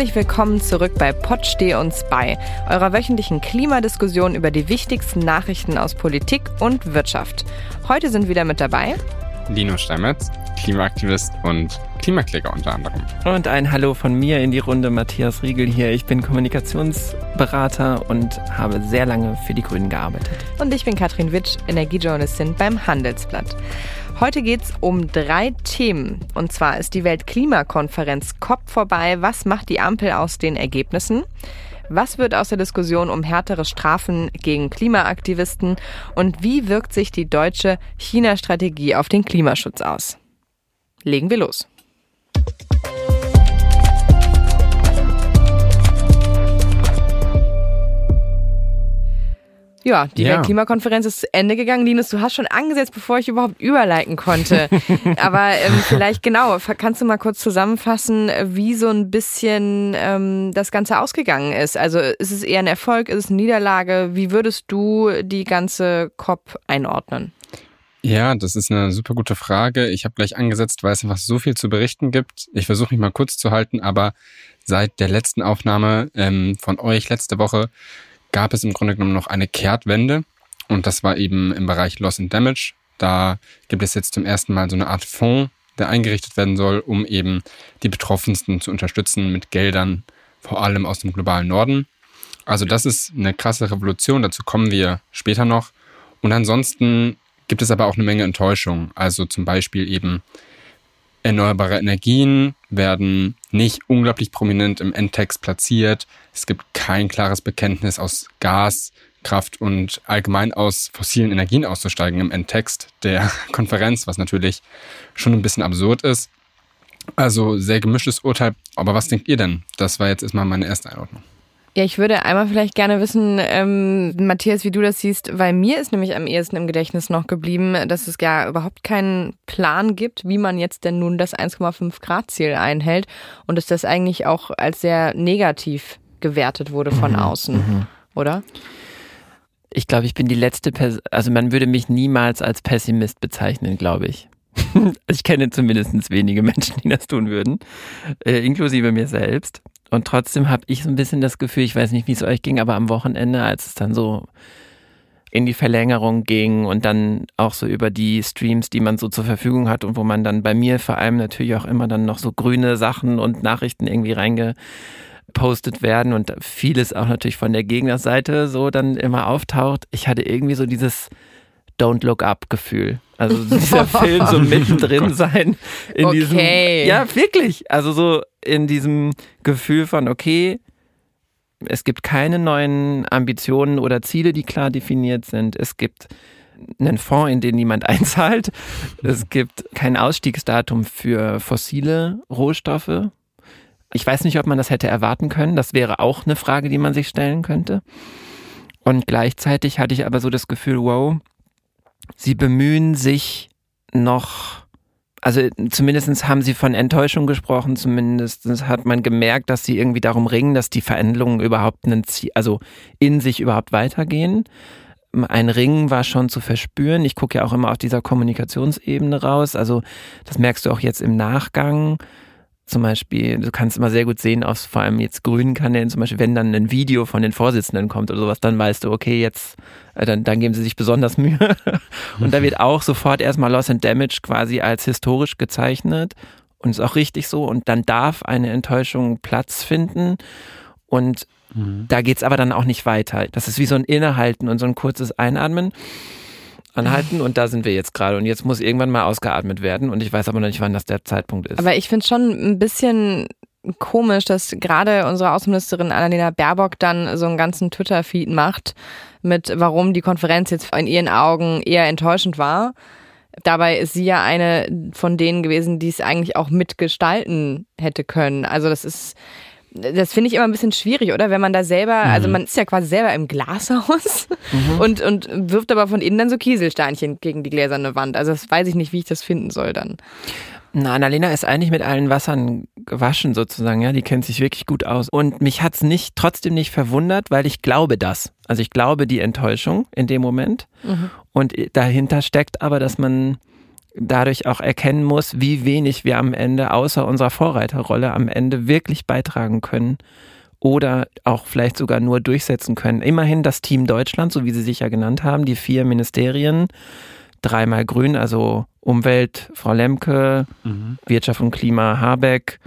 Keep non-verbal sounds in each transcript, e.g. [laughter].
Herzlich willkommen zurück bei Pott Steh uns bei, eurer wöchentlichen Klimadiskussion über die wichtigsten Nachrichten aus Politik und Wirtschaft. Heute sind wieder mit dabei Lino Steinmetz, Klimaaktivist und Klimaklicker unter anderem. Und ein Hallo von mir in die Runde, Matthias Riegel hier. Ich bin Kommunikationsberater und habe sehr lange für die Grünen gearbeitet. Und ich bin Katrin Witsch, Energiejournalistin beim Handelsblatt. Heute geht es um drei Themen. Und zwar ist die Weltklimakonferenz COP vorbei. Was macht die Ampel aus den Ergebnissen? Was wird aus der Diskussion um härtere Strafen gegen Klimaaktivisten? Und wie wirkt sich die deutsche China-Strategie auf den Klimaschutz aus? Legen wir los. Ja, die ja. Weltklimakonferenz ist zu Ende gegangen. Linus, du hast schon angesetzt, bevor ich überhaupt überleiten konnte. [laughs] Aber ähm, vielleicht genau, kannst du mal kurz zusammenfassen, wie so ein bisschen ähm, das Ganze ausgegangen ist? Also ist es eher ein Erfolg, ist es eine Niederlage? Wie würdest du die ganze COP einordnen? Ja, das ist eine super gute Frage. Ich habe gleich angesetzt, weil es einfach so viel zu berichten gibt. Ich versuche mich mal kurz zu halten, aber seit der letzten Aufnahme ähm, von euch letzte Woche gab es im Grunde genommen noch eine Kehrtwende und das war eben im Bereich Loss and Damage. Da gibt es jetzt zum ersten Mal so eine Art Fonds, der eingerichtet werden soll, um eben die Betroffensten zu unterstützen mit Geldern, vor allem aus dem globalen Norden. Also das ist eine krasse Revolution, dazu kommen wir später noch. Und ansonsten gibt es aber auch eine Menge Enttäuschung. Also zum Beispiel eben Erneuerbare Energien werden nicht unglaublich prominent im Endtext platziert. Es gibt kein klares Bekenntnis aus Gas, Kraft und allgemein aus fossilen Energien auszusteigen im Endtext der [laughs] Konferenz, was natürlich schon ein bisschen absurd ist. Also sehr gemischtes Urteil. Aber was denkt ihr denn? Das war jetzt erstmal meine erste Einordnung. Ja, ich würde einmal vielleicht gerne wissen, ähm, Matthias, wie du das siehst, weil mir ist nämlich am ehesten im Gedächtnis noch geblieben, dass es ja überhaupt keinen Plan gibt, wie man jetzt denn nun das 1,5 Grad Ziel einhält und dass das eigentlich auch als sehr negativ gewertet wurde von mhm. außen, mhm. oder? Ich glaube, ich bin die letzte Person, also man würde mich niemals als Pessimist bezeichnen, glaube ich. [laughs] ich kenne zumindest wenige Menschen, die das tun würden, äh, inklusive mir selbst. Und trotzdem habe ich so ein bisschen das Gefühl, ich weiß nicht, wie es euch ging, aber am Wochenende, als es dann so in die Verlängerung ging und dann auch so über die Streams, die man so zur Verfügung hat und wo man dann bei mir vor allem natürlich auch immer dann noch so grüne Sachen und Nachrichten irgendwie reingepostet werden und vieles auch natürlich von der Gegnerseite so dann immer auftaucht. Ich hatte irgendwie so dieses Don't Look Up Gefühl. Also [laughs] dieser Film so [laughs] mittendrin sein in okay. diesem ja wirklich, also so in diesem Gefühl von okay, es gibt keine neuen Ambitionen oder Ziele, die klar definiert sind. Es gibt einen Fonds, in den niemand [laughs] einzahlt. Es gibt kein Ausstiegsdatum für fossile Rohstoffe. Ich weiß nicht, ob man das hätte erwarten können. Das wäre auch eine Frage, die man sich stellen könnte. Und gleichzeitig hatte ich aber so das Gefühl, wow, sie bemühen sich noch, also zumindest haben sie von Enttäuschung gesprochen, zumindest hat man gemerkt, dass sie irgendwie darum ringen, dass die Veränderungen überhaupt einen Ziel, also in sich überhaupt weitergehen. Ein Ringen war schon zu verspüren. Ich gucke ja auch immer auf dieser Kommunikationsebene raus. Also das merkst du auch jetzt im Nachgang zum Beispiel, du kannst immer sehr gut sehen, aus vor allem jetzt grünen Kanälen, zum Beispiel, wenn dann ein Video von den Vorsitzenden kommt oder sowas, dann weißt du, okay, jetzt, äh, dann, dann geben sie sich besonders Mühe. [laughs] Und da wird auch sofort erstmal Loss and Damage quasi als historisch gezeichnet und ist auch richtig so. Und dann darf eine Enttäuschung Platz finden. Und mhm. da geht's aber dann auch nicht weiter. Das ist wie so ein Innehalten und so ein kurzes Einatmen anhalten und da sind wir jetzt gerade und jetzt muss irgendwann mal ausgeatmet werden und ich weiß aber noch nicht, wann das der Zeitpunkt ist. Aber ich finde schon ein bisschen komisch, dass gerade unsere Außenministerin Annalena Baerbock dann so einen ganzen Twitter-Feed macht mit, warum die Konferenz jetzt in ihren Augen eher enttäuschend war. Dabei ist sie ja eine von denen gewesen, die es eigentlich auch mitgestalten hätte können. Also das ist, das finde ich immer ein bisschen schwierig, oder? Wenn man da selber, also mhm. also man ist ja quasi selber im Glashaus mhm. [laughs] und, und wirft aber von innen dann so Kieselsteinchen gegen die gläserne Wand. Also das weiß ich nicht, wie ich das finden soll dann. Na, Annalena ist eigentlich mit allen Wassern gewaschen sozusagen, ja, die kennt sich wirklich gut aus. Und mich hat's nicht, trotzdem nicht verwundert, weil ich glaube das. Also ich glaube die Enttäuschung in dem Moment. Mhm. Und dahinter steckt aber, dass man dadurch auch erkennen muss, wie wenig wir am Ende außer unserer Vorreiterrolle am Ende wirklich beitragen können oder auch vielleicht sogar nur durchsetzen können. Immerhin das Team Deutschland, so wie Sie sich ja genannt haben, die vier Ministerien, dreimal grün, also Umwelt, Frau Lemke, mhm. Wirtschaft und Klima, Habeck,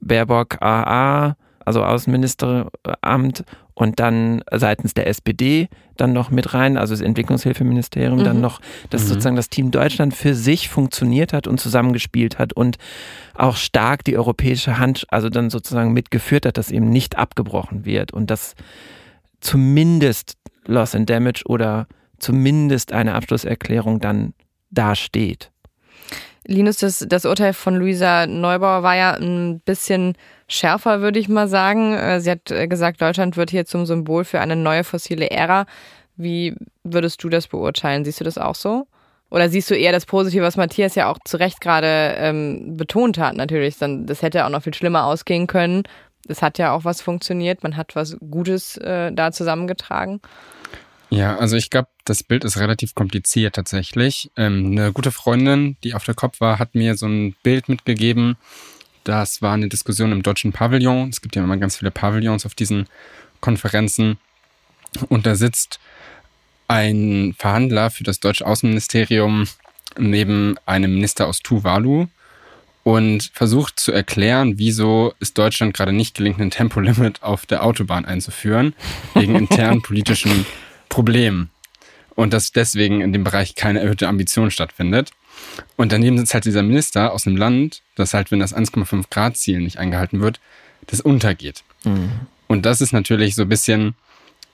Baerbock, AA, also Außenministeramt und dann seitens der SPD dann noch mit rein, also das Entwicklungshilfeministerium, mhm. dann noch, dass mhm. sozusagen das Team Deutschland für sich funktioniert hat und zusammengespielt hat und auch stark die europäische Hand, also dann sozusagen mitgeführt hat, dass eben nicht abgebrochen wird und dass zumindest Loss and Damage oder zumindest eine Abschlusserklärung dann dasteht. Linus, das, das Urteil von Luisa Neubauer war ja ein bisschen schärfer, würde ich mal sagen. Äh, sie hat äh, gesagt, Deutschland wird hier zum Symbol für eine neue fossile Ära. Wie würdest du das beurteilen? Siehst du das auch so? Oder siehst du eher das Positive, was Matthias ja auch zu Recht gerade ähm, betont hat, natürlich. Dann, das hätte auch noch viel schlimmer ausgehen können. Es hat ja auch was funktioniert. Man hat was Gutes äh, da zusammengetragen. Ja, also ich glaube, das Bild ist relativ kompliziert tatsächlich. Ähm, eine gute Freundin, die auf der Kopf war, hat mir so ein Bild mitgegeben. Das war eine Diskussion im deutschen Pavillon. Es gibt ja immer ganz viele Pavillons auf diesen Konferenzen. Und da sitzt ein Verhandler für das deutsche Außenministerium neben einem Minister aus Tuvalu und versucht zu erklären, wieso es Deutschland gerade nicht gelingt, ein Tempolimit auf der Autobahn einzuführen, wegen [laughs] internen politischen Problemen. Und dass deswegen in dem Bereich keine erhöhte Ambition stattfindet. Und daneben sitzt halt dieser Minister aus einem Land, das halt, wenn das 1,5 Grad Ziel nicht eingehalten wird, das untergeht. Mhm. Und das ist natürlich so ein bisschen,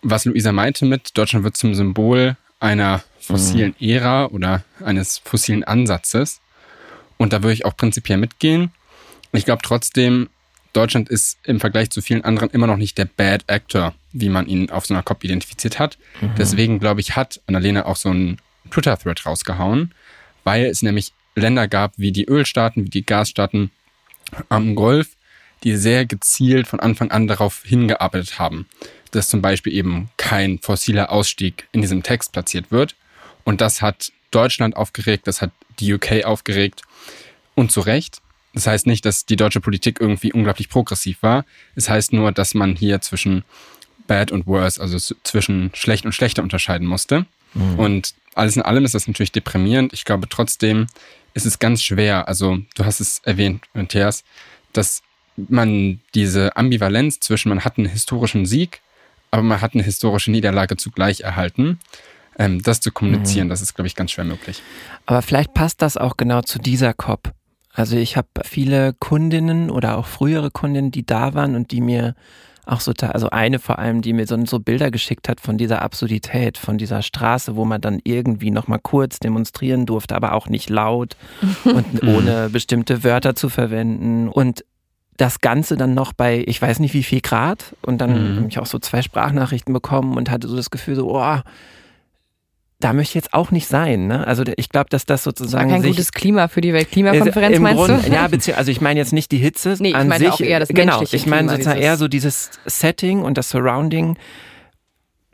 was Luisa meinte mit, Deutschland wird zum Symbol einer fossilen mhm. Ära oder eines fossilen Ansatzes. Und da würde ich auch prinzipiell mitgehen. Ich glaube trotzdem, Deutschland ist im Vergleich zu vielen anderen immer noch nicht der Bad Actor, wie man ihn auf so einer COP identifiziert hat. Mhm. Deswegen, glaube ich, hat Annalena auch so einen Twitter-Thread rausgehauen, weil es nämlich Länder gab wie die Ölstaaten, wie die Gasstaaten am Golf, die sehr gezielt von Anfang an darauf hingearbeitet haben, dass zum Beispiel eben kein fossiler Ausstieg in diesem Text platziert wird. Und das hat Deutschland aufgeregt, das hat die UK aufgeregt und zu Recht. Das heißt nicht, dass die deutsche Politik irgendwie unglaublich progressiv war. Es heißt nur, dass man hier zwischen bad und worse, also zwischen schlecht und schlechter unterscheiden musste. Mhm. Und alles in allem ist das natürlich deprimierend. Ich glaube trotzdem ist es ganz schwer, also du hast es erwähnt, Matthias, dass man diese Ambivalenz zwischen, man hat einen historischen Sieg, aber man hat eine historische Niederlage zugleich erhalten. Ähm, das zu kommunizieren, mhm. das ist, glaube ich, ganz schwer möglich. Aber vielleicht passt das auch genau zu dieser COP. Also ich habe viele Kundinnen oder auch frühere Kundinnen, die da waren und die mir auch so, also eine vor allem, die mir so, so Bilder geschickt hat von dieser Absurdität, von dieser Straße, wo man dann irgendwie nochmal kurz demonstrieren durfte, aber auch nicht laut [laughs] und ohne bestimmte Wörter zu verwenden. Und das Ganze dann noch bei, ich weiß nicht wie viel Grad. Und dann mhm. habe ich auch so zwei Sprachnachrichten bekommen und hatte so das Gefühl, so, oh, da möchte ich jetzt auch nicht sein. Ne? Also ich glaube, dass das sozusagen. Kein sich, gutes Klima für die Weltklimakonferenz, meinst Grund, du? Ja, also ich meine jetzt nicht die Hitze nee, ich an meine sich. Auch eher das genau, ich meine sozusagen eher so dieses Setting und das Surrounding,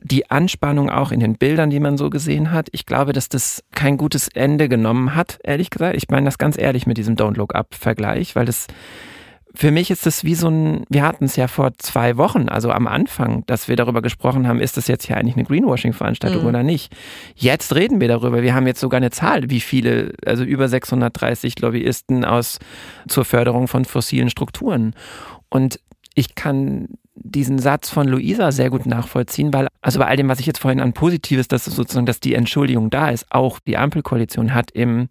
die Anspannung auch in den Bildern, die man so gesehen hat. Ich glaube, dass das kein gutes Ende genommen hat, ehrlich gesagt. Ich meine das ganz ehrlich mit diesem Don't Look Up-Vergleich, weil das für mich ist es wie so ein, wir hatten es ja vor zwei Wochen, also am Anfang, dass wir darüber gesprochen haben, ist das jetzt hier eigentlich eine Greenwashing-Veranstaltung mhm. oder nicht. Jetzt reden wir darüber. Wir haben jetzt sogar eine Zahl, wie viele, also über 630 Lobbyisten aus zur Förderung von fossilen Strukturen. Und ich kann diesen Satz von Luisa sehr gut nachvollziehen, weil, also bei all dem, was ich jetzt vorhin an Positives, dass sozusagen, dass die Entschuldigung da ist, auch die Ampelkoalition hat im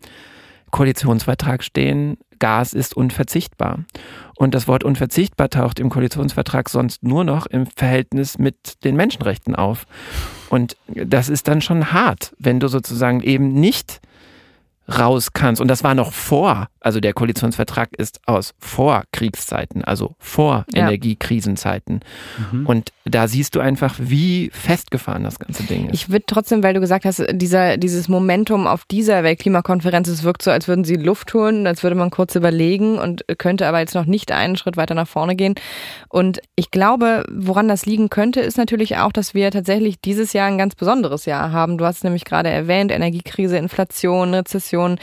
Koalitionsvertrag stehen, Gas ist unverzichtbar. Und das Wort unverzichtbar taucht im Koalitionsvertrag sonst nur noch im Verhältnis mit den Menschenrechten auf. Und das ist dann schon hart, wenn du sozusagen eben nicht raus kannst. Und das war noch vor, also der Koalitionsvertrag ist aus Vorkriegszeiten, also vor ja. Energiekrisenzeiten. Mhm. Und da siehst du einfach, wie festgefahren das ganze Ding ist. Ich würde trotzdem, weil du gesagt hast, dieser, dieses Momentum auf dieser Weltklimakonferenz, es wirkt so, als würden sie Luft holen, als würde man kurz überlegen und könnte aber jetzt noch nicht einen Schritt weiter nach vorne gehen. Und ich glaube, woran das liegen könnte, ist natürlich auch, dass wir tatsächlich dieses Jahr ein ganz besonderes Jahr haben. Du hast es nämlich gerade erwähnt, Energiekrise, Inflation, Rezession. Inflation.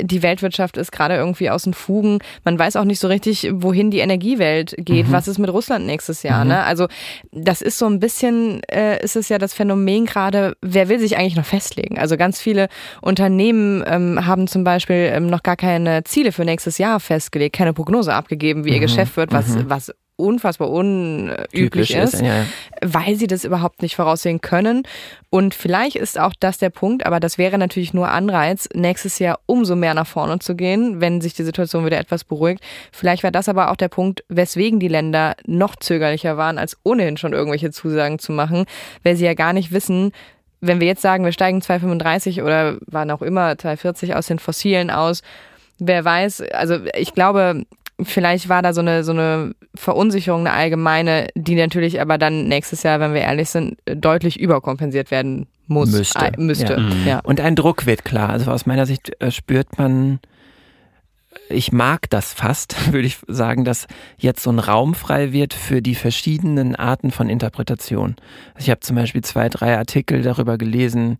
Die Weltwirtschaft ist gerade irgendwie aus den Fugen. Man weiß auch nicht so richtig, wohin die Energiewelt geht. Mhm. Was ist mit Russland nächstes Jahr? Mhm. Ne? Also das ist so ein bisschen, äh, ist es ja das Phänomen gerade, wer will sich eigentlich noch festlegen? Also ganz viele Unternehmen ähm, haben zum Beispiel ähm, noch gar keine Ziele für nächstes Jahr festgelegt, keine Prognose abgegeben, wie ihr mhm. Geschäft wird, was, mhm. was unfassbar unüblich ist, ist ja, ja. weil sie das überhaupt nicht voraussehen können. Und vielleicht ist auch das der Punkt, aber das wäre natürlich nur Anreiz, nächstes Jahr umso mehr nach vorne zu gehen, wenn sich die Situation wieder etwas beruhigt. Vielleicht war das aber auch der Punkt, weswegen die Länder noch zögerlicher waren, als ohnehin schon irgendwelche Zusagen zu machen, weil sie ja gar nicht wissen, wenn wir jetzt sagen, wir steigen 235 oder wann auch immer 240 aus den Fossilen aus, wer weiß, also ich glaube, vielleicht war da so eine, so eine Verunsicherung, eine allgemeine, die natürlich aber dann nächstes Jahr, wenn wir ehrlich sind, deutlich überkompensiert werden muss. Müsste. Äh, müsste. Ja. Mhm. Ja. Und ein Druck wird klar. Also aus meiner Sicht äh, spürt man, ich mag das fast, [laughs] würde ich sagen, dass jetzt so ein Raum frei wird für die verschiedenen Arten von Interpretation. Also ich habe zum Beispiel zwei, drei Artikel darüber gelesen,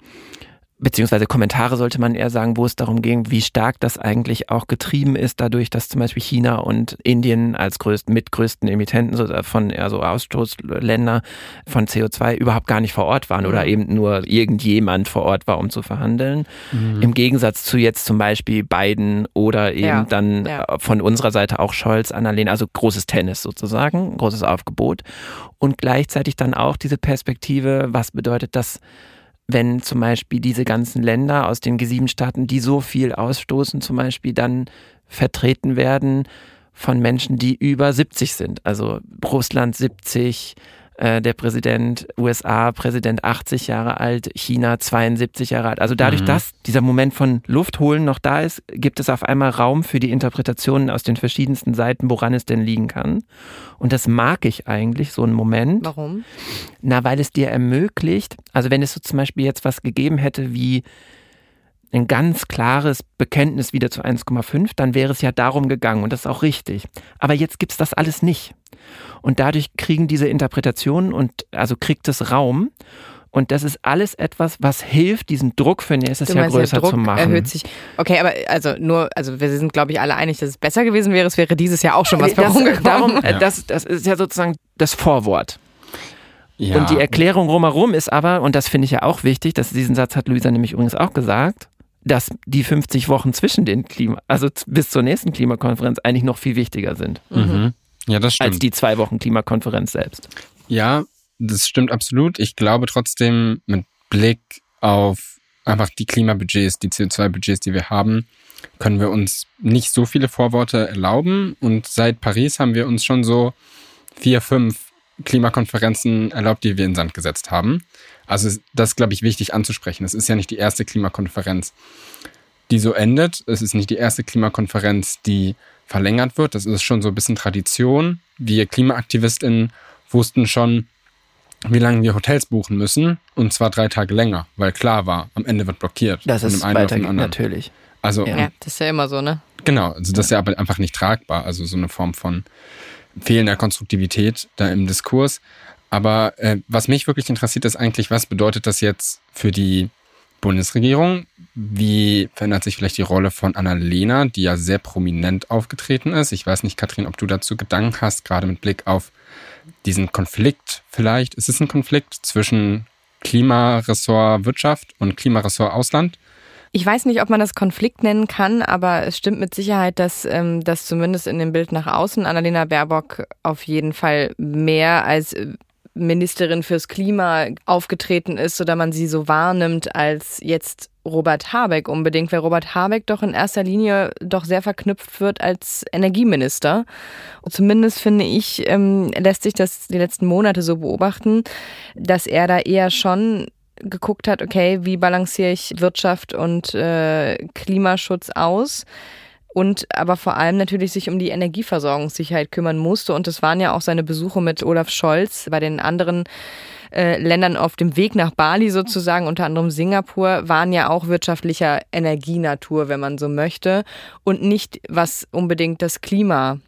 beziehungsweise Kommentare sollte man eher sagen, wo es darum ging, wie stark das eigentlich auch getrieben ist, dadurch, dass zum Beispiel China und Indien als größten, mitgrößten Emittenten von also Ausstoßländer von CO2 überhaupt gar nicht vor Ort waren mhm. oder eben nur irgendjemand vor Ort war, um zu verhandeln. Mhm. Im Gegensatz zu jetzt zum Beispiel Biden oder eben ja. dann ja. von unserer Seite auch Scholz, Annalena, also großes Tennis sozusagen, großes Aufgebot. Und gleichzeitig dann auch diese Perspektive, was bedeutet das, wenn zum Beispiel diese ganzen Länder aus den G7-Staaten, die so viel ausstoßen, zum Beispiel dann vertreten werden von Menschen, die über 70 sind. Also Russland 70, äh, der Präsident USA, Präsident 80 Jahre alt, China 72 Jahre alt. Also dadurch, mhm. dass dieser Moment von Luft holen noch da ist, gibt es auf einmal Raum für die Interpretationen aus den verschiedensten Seiten, woran es denn liegen kann. Und das mag ich eigentlich, so einen Moment. Warum? Na, weil es dir ermöglicht, also wenn es so zum Beispiel jetzt was gegeben hätte wie ein ganz klares Bekenntnis wieder zu 1,5, dann wäre es ja darum gegangen und das ist auch richtig. Aber jetzt gibt es das alles nicht. Und dadurch kriegen diese Interpretationen und also kriegt es Raum. Und das ist alles etwas, was hilft, diesen Druck für nächstes Jahr größer Druck zu machen. erhöht sich. Okay, aber also nur, also wir sind, glaube ich, alle einig, dass es besser gewesen wäre. Es wäre dieses Jahr auch schon was [laughs] das, rumgekommen. Darum, ja. das, das ist ja sozusagen das Vorwort. Ja. Und die Erklärung drumherum ist aber, und das finde ich ja auch wichtig, dass diesen Satz hat Luisa nämlich übrigens auch gesagt, dass die 50 Wochen zwischen den Klima, also bis zur nächsten Klimakonferenz eigentlich noch viel wichtiger sind. Mhm. Ja, das stimmt. Als die zwei Wochen Klimakonferenz selbst. Ja, das stimmt absolut. Ich glaube trotzdem, mit Blick auf einfach die Klimabudgets, die CO2-Budgets, die wir haben, können wir uns nicht so viele Vorworte erlauben. Und seit Paris haben wir uns schon so vier, fünf Klimakonferenzen erlaubt, die wir in Sand gesetzt haben. Also das ist, glaube ich, wichtig anzusprechen. Es ist ja nicht die erste Klimakonferenz, die so endet. Es ist nicht die erste Klimakonferenz, die verlängert wird. Das ist schon so ein bisschen Tradition. Wir KlimaaktivistInnen wussten schon, wie lange wir Hotels buchen müssen. Und zwar drei Tage länger, weil klar war, am Ende wird blockiert. Das ist weitergeht, natürlich. Also, ja, das ist ja immer so, ne? Genau, also das ist ja aber einfach nicht tragbar. Also so eine Form von fehlender Konstruktivität da im Diskurs. Aber äh, was mich wirklich interessiert, ist eigentlich, was bedeutet das jetzt für die Bundesregierung? Wie verändert sich vielleicht die Rolle von Annalena, die ja sehr prominent aufgetreten ist? Ich weiß nicht, Katrin, ob du dazu Gedanken hast, gerade mit Blick auf diesen Konflikt vielleicht. Ist es ein Konflikt zwischen Klimaressort Wirtschaft und Klimaressort Ausland? Ich weiß nicht, ob man das Konflikt nennen kann, aber es stimmt mit Sicherheit, dass ähm, das zumindest in dem Bild nach außen Annalena Baerbock auf jeden Fall mehr als Ministerin fürs Klima aufgetreten ist oder man sie so wahrnimmt als jetzt Robert Habeck unbedingt, weil Robert Habeck doch in erster Linie doch sehr verknüpft wird als Energieminister. Und zumindest finde ich, ähm, lässt sich das die letzten Monate so beobachten, dass er da eher schon geguckt hat, okay, wie balanciere ich Wirtschaft und äh, Klimaschutz aus? Und aber vor allem natürlich sich um die Energieversorgungssicherheit kümmern musste. Und das waren ja auch seine Besuche mit Olaf Scholz bei den anderen äh, Ländern auf dem Weg nach Bali sozusagen, unter anderem Singapur, waren ja auch wirtschaftlicher Energienatur, wenn man so möchte, und nicht was unbedingt das Klima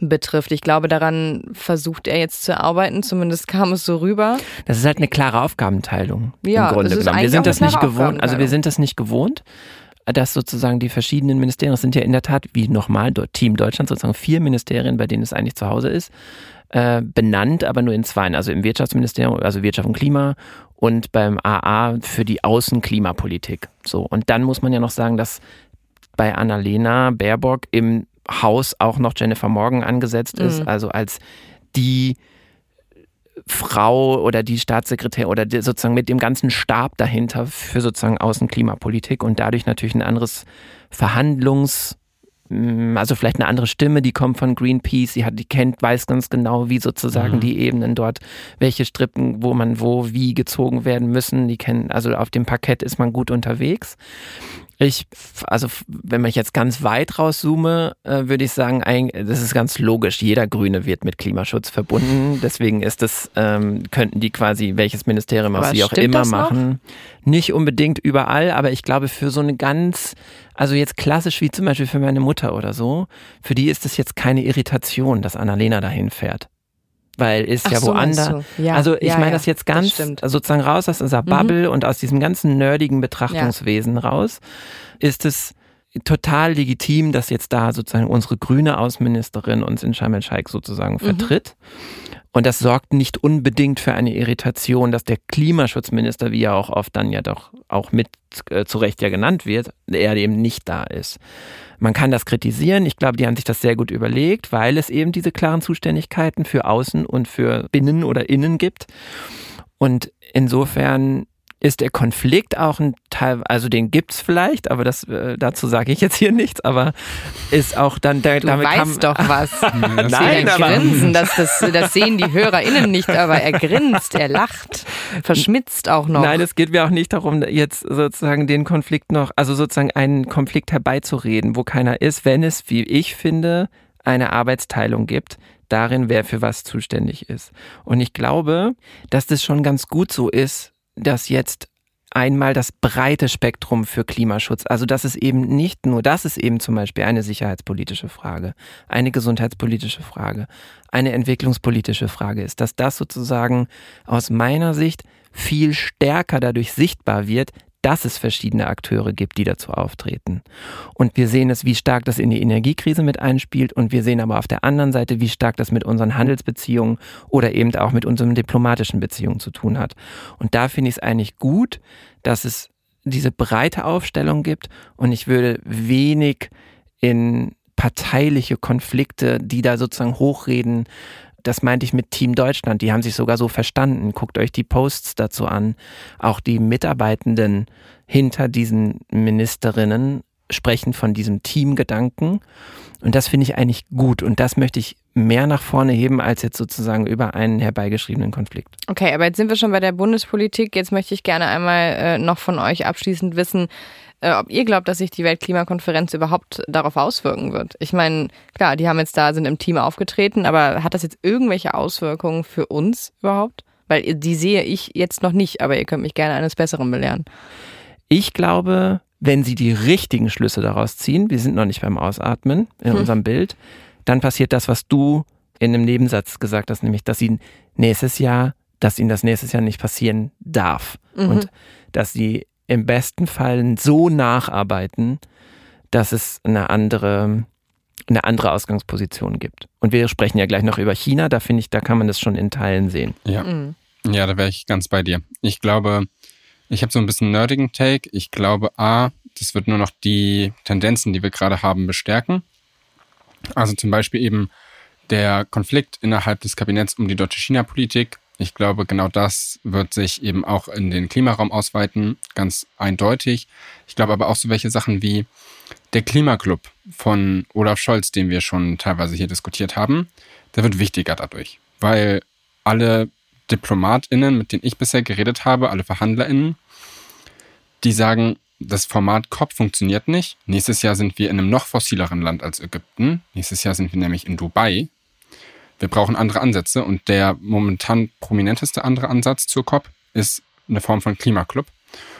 betrifft. Ich glaube, daran versucht er jetzt zu arbeiten, zumindest kam es so rüber. Das ist halt eine klare Aufgabenteilung ja, im Grunde genommen. Wir sind das nicht gewohnt, also wir sind das nicht gewohnt dass sozusagen die verschiedenen Ministerien, es sind ja in der Tat, wie nochmal, Team Deutschland, sozusagen vier Ministerien, bei denen es eigentlich zu Hause ist, äh, benannt, aber nur in zwei. Also im Wirtschaftsministerium, also Wirtschaft und Klima und beim AA für die Außenklimapolitik. So. Und dann muss man ja noch sagen, dass bei Annalena Baerbock im Haus auch noch Jennifer Morgan angesetzt ist, mhm. also als die Frau oder die Staatssekretär oder die, sozusagen mit dem ganzen Stab dahinter für sozusagen Außenklimapolitik und dadurch natürlich ein anderes Verhandlungs- mm, also vielleicht eine andere Stimme, die kommt von Greenpeace, sie hat, die kennt, weiß ganz genau, wie sozusagen mhm. die Ebenen dort, welche Strippen, wo man wo, wie gezogen werden müssen. Die kennen, also auf dem Parkett ist man gut unterwegs. Ich, also wenn ich jetzt ganz weit rauszoome, äh, würde ich sagen, das ist ganz logisch. Jeder Grüne wird mit Klimaschutz verbunden. Deswegen ist es, ähm, könnten die quasi, welches Ministerium auch sie auch immer machen. Nicht unbedingt überall, aber ich glaube für so eine ganz, also jetzt klassisch wie zum Beispiel für meine Mutter oder so, für die ist es jetzt keine Irritation, dass Annalena dahin fährt weil ist Ach ja so, woanders. Ja, also ich ja, meine das jetzt ganz das sozusagen raus aus unserer mhm. Bubble mhm. und aus diesem ganzen nerdigen Betrachtungswesen ja. raus, ist es total legitim, dass jetzt da sozusagen unsere grüne Außenministerin uns in Sharm el-Sheikh sozusagen mhm. vertritt. Und das sorgt nicht unbedingt für eine Irritation, dass der Klimaschutzminister, wie er auch oft dann ja doch auch mit äh, zu Recht ja genannt wird, er eben nicht da ist. Man kann das kritisieren. Ich glaube, die haben sich das sehr gut überlegt, weil es eben diese klaren Zuständigkeiten für Außen und für Binnen oder Innen gibt. Und insofern ist der Konflikt auch ein Teil, also den gibt's vielleicht, aber das äh, dazu sage ich jetzt hier nichts, aber ist auch dann der, du damit weißt doch was. [laughs] Nein, aber grinsen, das, das, das sehen die HörerInnen nicht, aber er grinst, er lacht, verschmitzt auch noch. Nein, es geht mir auch nicht darum, jetzt sozusagen den Konflikt noch, also sozusagen einen Konflikt herbeizureden, wo keiner ist, wenn es, wie ich finde, eine Arbeitsteilung gibt, darin, wer für was zuständig ist. Und ich glaube, dass das schon ganz gut so ist, dass jetzt einmal das breite Spektrum für Klimaschutz, also das ist eben nicht nur, das ist eben zum Beispiel eine sicherheitspolitische Frage, eine gesundheitspolitische Frage, eine entwicklungspolitische Frage ist, dass das sozusagen aus meiner Sicht viel stärker dadurch sichtbar wird, dass es verschiedene Akteure gibt, die dazu auftreten. Und wir sehen es, wie stark das in die Energiekrise mit einspielt und wir sehen aber auf der anderen Seite, wie stark das mit unseren Handelsbeziehungen oder eben auch mit unseren diplomatischen Beziehungen zu tun hat. Und da finde ich es eigentlich gut, dass es diese breite Aufstellung gibt und ich würde wenig in parteiliche Konflikte, die da sozusagen hochreden, das meinte ich mit Team Deutschland. Die haben sich sogar so verstanden. Guckt euch die Posts dazu an. Auch die Mitarbeitenden hinter diesen Ministerinnen sprechen von diesem Teamgedanken. Und das finde ich eigentlich gut. Und das möchte ich mehr nach vorne heben, als jetzt sozusagen über einen herbeigeschriebenen Konflikt. Okay, aber jetzt sind wir schon bei der Bundespolitik. Jetzt möchte ich gerne einmal äh, noch von euch abschließend wissen, äh, ob ihr glaubt, dass sich die Weltklimakonferenz überhaupt darauf auswirken wird. Ich meine, klar, die haben jetzt da, sind im Team aufgetreten, aber hat das jetzt irgendwelche Auswirkungen für uns überhaupt? Weil die sehe ich jetzt noch nicht, aber ihr könnt mich gerne eines Besseren belehren. Ich glaube, wenn sie die richtigen Schlüsse daraus ziehen, wir sind noch nicht beim Ausatmen in hm. unserem Bild, dann passiert das, was du in einem Nebensatz gesagt hast, nämlich, dass sie nächstes Jahr, dass ihnen das nächstes Jahr nicht passieren darf. Mhm. Und dass sie im besten Fall so nacharbeiten, dass es eine andere, eine andere Ausgangsposition gibt. Und wir sprechen ja gleich noch über China, da finde ich, da kann man das schon in Teilen sehen. Ja, mhm. ja da wäre ich ganz bei dir. Ich glaube, ich habe so ein bisschen nerdigen Take. Ich glaube, A, das wird nur noch die Tendenzen, die wir gerade haben, bestärken. Also zum Beispiel eben der Konflikt innerhalb des Kabinetts um die deutsche China-Politik ich glaube, genau das wird sich eben auch in den Klimaraum ausweiten, ganz eindeutig. Ich glaube aber auch so welche Sachen wie der Klimaclub von Olaf Scholz, den wir schon teilweise hier diskutiert haben, der wird wichtiger dadurch, weil alle DiplomatInnen, mit denen ich bisher geredet habe, alle VerhandlerInnen, die sagen, das Format COP funktioniert nicht. Nächstes Jahr sind wir in einem noch fossileren Land als Ägypten. Nächstes Jahr sind wir nämlich in Dubai wir brauchen andere Ansätze und der momentan prominenteste andere Ansatz zur COP ist eine Form von Klimaclub.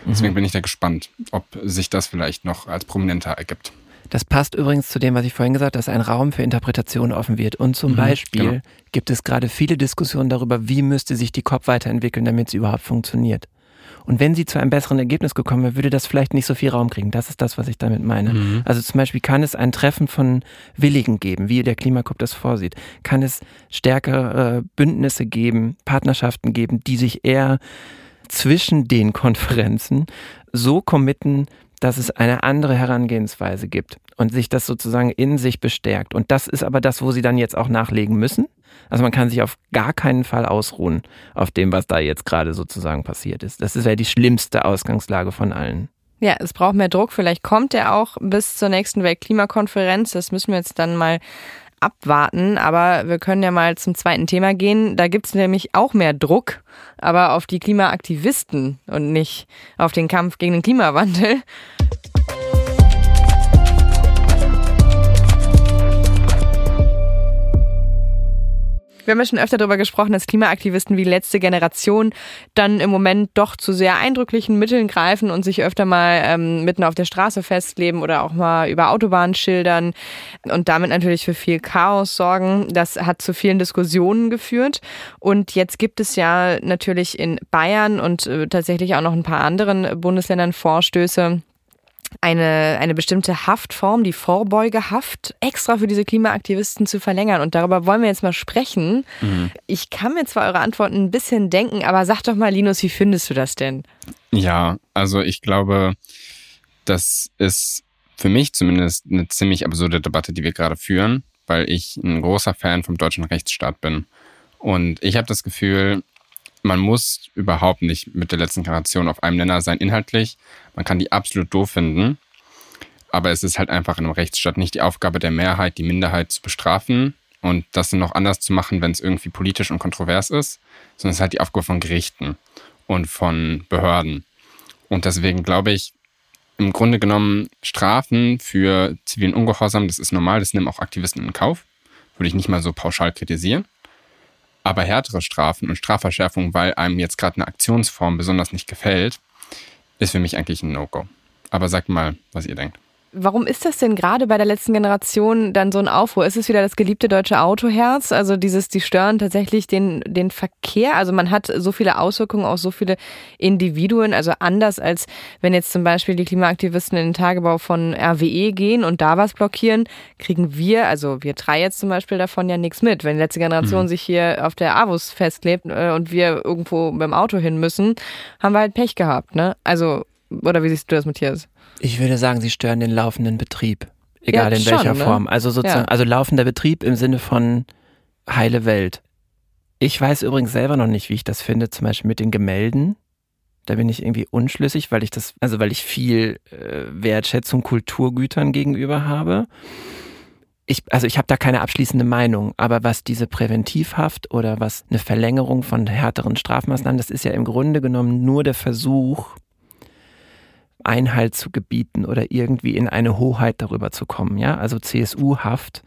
Deswegen mhm. bin ich da gespannt, ob sich das vielleicht noch als prominenter ergibt. Das passt übrigens zu dem, was ich vorhin gesagt habe, dass ein Raum für Interpretation offen wird. Und zum mhm, Beispiel genau. gibt es gerade viele Diskussionen darüber, wie müsste sich die COP weiterentwickeln, damit sie überhaupt funktioniert. Und wenn sie zu einem besseren Ergebnis gekommen wäre, würde das vielleicht nicht so viel Raum kriegen. Das ist das, was ich damit meine. Mhm. Also zum Beispiel kann es ein Treffen von Willigen geben, wie der Klimakup das vorsieht. Kann es stärkere Bündnisse geben, Partnerschaften geben, die sich eher zwischen den Konferenzen so committen, dass es eine andere Herangehensweise gibt und sich das sozusagen in sich bestärkt. Und das ist aber das, wo sie dann jetzt auch nachlegen müssen. Also man kann sich auf gar keinen Fall ausruhen auf dem, was da jetzt gerade sozusagen passiert ist. Das ist ja die schlimmste Ausgangslage von allen. Ja, es braucht mehr Druck. Vielleicht kommt er auch bis zur nächsten Weltklimakonferenz. Das müssen wir jetzt dann mal abwarten. Aber wir können ja mal zum zweiten Thema gehen. Da gibt es nämlich auch mehr Druck, aber auf die Klimaaktivisten und nicht auf den Kampf gegen den Klimawandel. Wir haben ja schon öfter darüber gesprochen, dass Klimaaktivisten wie letzte Generation dann im Moment doch zu sehr eindrücklichen Mitteln greifen und sich öfter mal ähm, mitten auf der Straße festleben oder auch mal über Autobahnen schildern und damit natürlich für viel Chaos sorgen. Das hat zu vielen Diskussionen geführt. Und jetzt gibt es ja natürlich in Bayern und äh, tatsächlich auch noch ein paar anderen Bundesländern Vorstöße eine, eine bestimmte Haftform, die Vorbeugehaft, extra für diese Klimaaktivisten zu verlängern. Und darüber wollen wir jetzt mal sprechen. Mhm. Ich kann mir zwar eure Antworten ein bisschen denken, aber sag doch mal, Linus, wie findest du das denn? Ja, also ich glaube, das ist für mich zumindest eine ziemlich absurde Debatte, die wir gerade führen, weil ich ein großer Fan vom deutschen Rechtsstaat bin. Und ich habe das Gefühl, man muss überhaupt nicht mit der letzten Generation auf einem Nenner sein inhaltlich. Man kann die absolut doof finden. Aber es ist halt einfach in einem Rechtsstaat nicht die Aufgabe der Mehrheit, die Minderheit zu bestrafen und das dann noch anders zu machen, wenn es irgendwie politisch und kontrovers ist, sondern es ist halt die Aufgabe von Gerichten und von Behörden. Und deswegen glaube ich, im Grunde genommen Strafen für zivilen Ungehorsam, das ist normal, das nehmen auch Aktivisten in Kauf. Würde ich nicht mal so pauschal kritisieren. Aber härtere Strafen und Strafverschärfungen, weil einem jetzt gerade eine Aktionsform besonders nicht gefällt, ist für mich eigentlich ein No-Go. Aber sagt mal, was ihr denkt. Warum ist das denn gerade bei der letzten Generation dann so ein Aufruhr? Ist es wieder das geliebte deutsche Autoherz? Also dieses, die stören tatsächlich den, den Verkehr. Also man hat so viele Auswirkungen auf so viele Individuen. Also anders als wenn jetzt zum Beispiel die Klimaaktivisten in den Tagebau von RWE gehen und da was blockieren, kriegen wir, also wir drei jetzt zum Beispiel davon ja nichts mit. Wenn die letzte Generation mhm. sich hier auf der Avus festklebt äh, und wir irgendwo dem Auto hin müssen, haben wir halt Pech gehabt, ne? Also, oder wie siehst du das, Matthias? Ich würde sagen, sie stören den laufenden Betrieb. Egal ja, in welcher schon, ne? Form. Also sozusagen, ja. also laufender Betrieb im Sinne von heile Welt. Ich weiß übrigens selber noch nicht, wie ich das finde, zum Beispiel mit den Gemälden. Da bin ich irgendwie unschlüssig, weil ich das, also weil ich viel äh, Wertschätzung Kulturgütern gegenüber habe. Ich, also ich habe da keine abschließende Meinung, aber was diese Präventivhaft oder was eine Verlängerung von härteren Strafmaßnahmen, das ist ja im Grunde genommen nur der Versuch, Einhalt zu gebieten oder irgendwie in eine Hoheit darüber zu kommen. Ja, also CSU-Haft,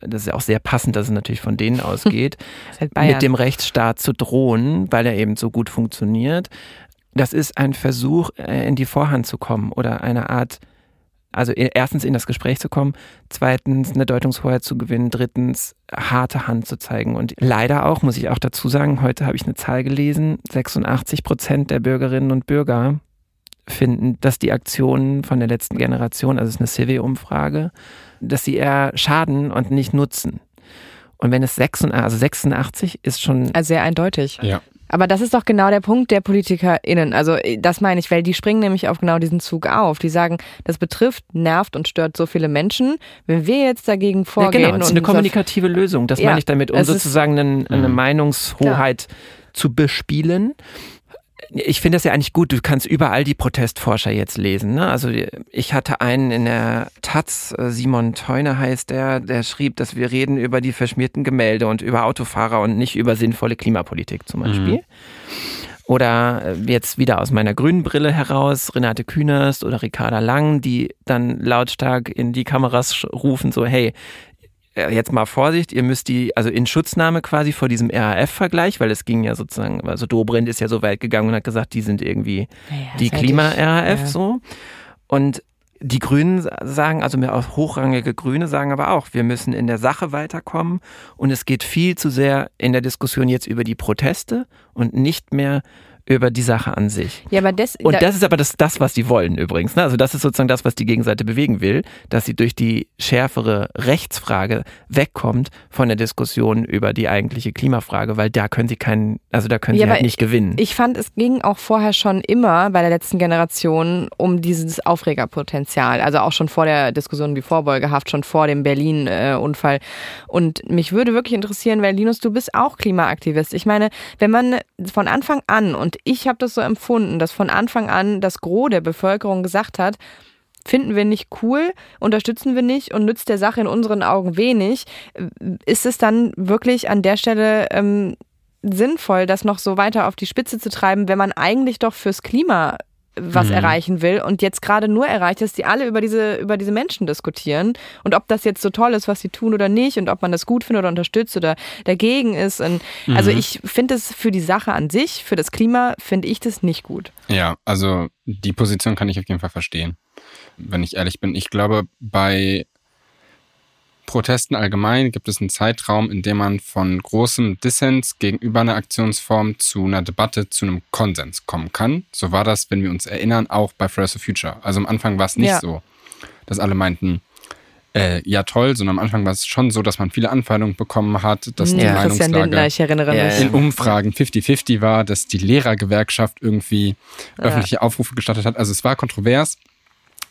das ist ja auch sehr passend, dass es natürlich von denen [laughs] ausgeht, halt mit dem Rechtsstaat zu drohen, weil er eben so gut funktioniert. Das ist ein Versuch, äh, in die Vorhand zu kommen oder eine Art, also erstens in das Gespräch zu kommen, zweitens eine Deutungshoheit zu gewinnen, drittens harte Hand zu zeigen. Und leider auch, muss ich auch dazu sagen, heute habe ich eine Zahl gelesen, 86 Prozent der Bürgerinnen und Bürger finden, dass die Aktionen von der letzten Generation, also es ist eine Civi-Umfrage, dass sie eher schaden und nicht nutzen. Und wenn es 86, also 86 ist schon. Also sehr eindeutig. Ja. Aber das ist doch genau der Punkt der PolitikerInnen. Also das meine ich, weil die springen nämlich auf genau diesen Zug auf. Die sagen, das betrifft, nervt und stört so viele Menschen. Wenn wir jetzt dagegen vorgehen. Ja, genau, das ist eine kommunikative Lösung. Das ja, meine ich damit, um sozusagen eine, eine mhm. Meinungshoheit ja. zu bespielen ich finde das ja eigentlich gut. Du kannst überall die Protestforscher jetzt lesen. Ne? Also ich hatte einen in der Taz, äh, Simon Theuner heißt der, der schrieb, dass wir reden über die verschmierten Gemälde und über Autofahrer und nicht über sinnvolle Klimapolitik zum Beispiel. Mhm. Oder äh, jetzt wieder aus meiner grünen Brille heraus, Renate Künast oder Ricarda Lang, die dann lautstark in die Kameras rufen, so, hey, jetzt mal Vorsicht, ihr müsst die, also in Schutznahme quasi vor diesem RAF-Vergleich, weil es ging ja sozusagen, also Dobrindt ist ja so weit gegangen und hat gesagt, die sind irgendwie ja, die Klima-RAF ja. so. Und die Grünen sagen, also auch hochrangige Grüne sagen aber auch, wir müssen in der Sache weiterkommen und es geht viel zu sehr in der Diskussion jetzt über die Proteste und nicht mehr über die Sache an sich. Ja, aber das, Und da- das ist aber das, das was sie wollen übrigens. Ne? Also das ist sozusagen das, was die Gegenseite bewegen will, dass sie durch die schärfere Rechtsfrage wegkommt von der Diskussion über die eigentliche Klimafrage, weil da können sie keinen, also da können Ja, sie halt nicht gewinnen. Ich fand, es ging auch vorher schon immer bei der letzten Generation um dieses Aufregerpotenzial. Also auch schon vor der Diskussion wie Vorbeugehaft, schon vor dem Berlin-Unfall. Und mich würde wirklich interessieren, weil Linus, du bist auch Klimaaktivist. Ich meine, wenn man von Anfang an, und ich habe das so empfunden, dass von Anfang an das Gros der Bevölkerung gesagt hat, finden wir nicht cool, unterstützen wir nicht und nützt der Sache in unseren Augen wenig, ist es dann wirklich an der Stelle ähm, sinnvoll, das noch so weiter auf die Spitze zu treiben, wenn man eigentlich doch fürs Klima was Mhm. erreichen will und jetzt gerade nur erreicht, dass die alle über diese, über diese Menschen diskutieren und ob das jetzt so toll ist, was sie tun oder nicht und ob man das gut findet oder unterstützt oder dagegen ist. Und Also Mhm. ich finde es für die Sache an sich, für das Klima, finde ich das nicht gut. Ja, also die Position kann ich auf jeden Fall verstehen, wenn ich ehrlich bin. Ich glaube, bei Protesten allgemein gibt es einen Zeitraum, in dem man von großem Dissens gegenüber einer Aktionsform zu einer Debatte, zu einem Konsens kommen kann. So war das, wenn wir uns erinnern, auch bei Fridays for Future. Also am Anfang war es nicht Ja. so, dass alle meinten, äh, ja toll, sondern am Anfang war es schon so, dass man viele Anfeindungen bekommen hat, dass die Ja, Lindner, Meinungslage ich erinnere Ja, mich. in Umfragen 50-50 war, dass die Lehrergewerkschaft irgendwie öffentliche Aufrufe gestattet hat. Also es war kontrovers.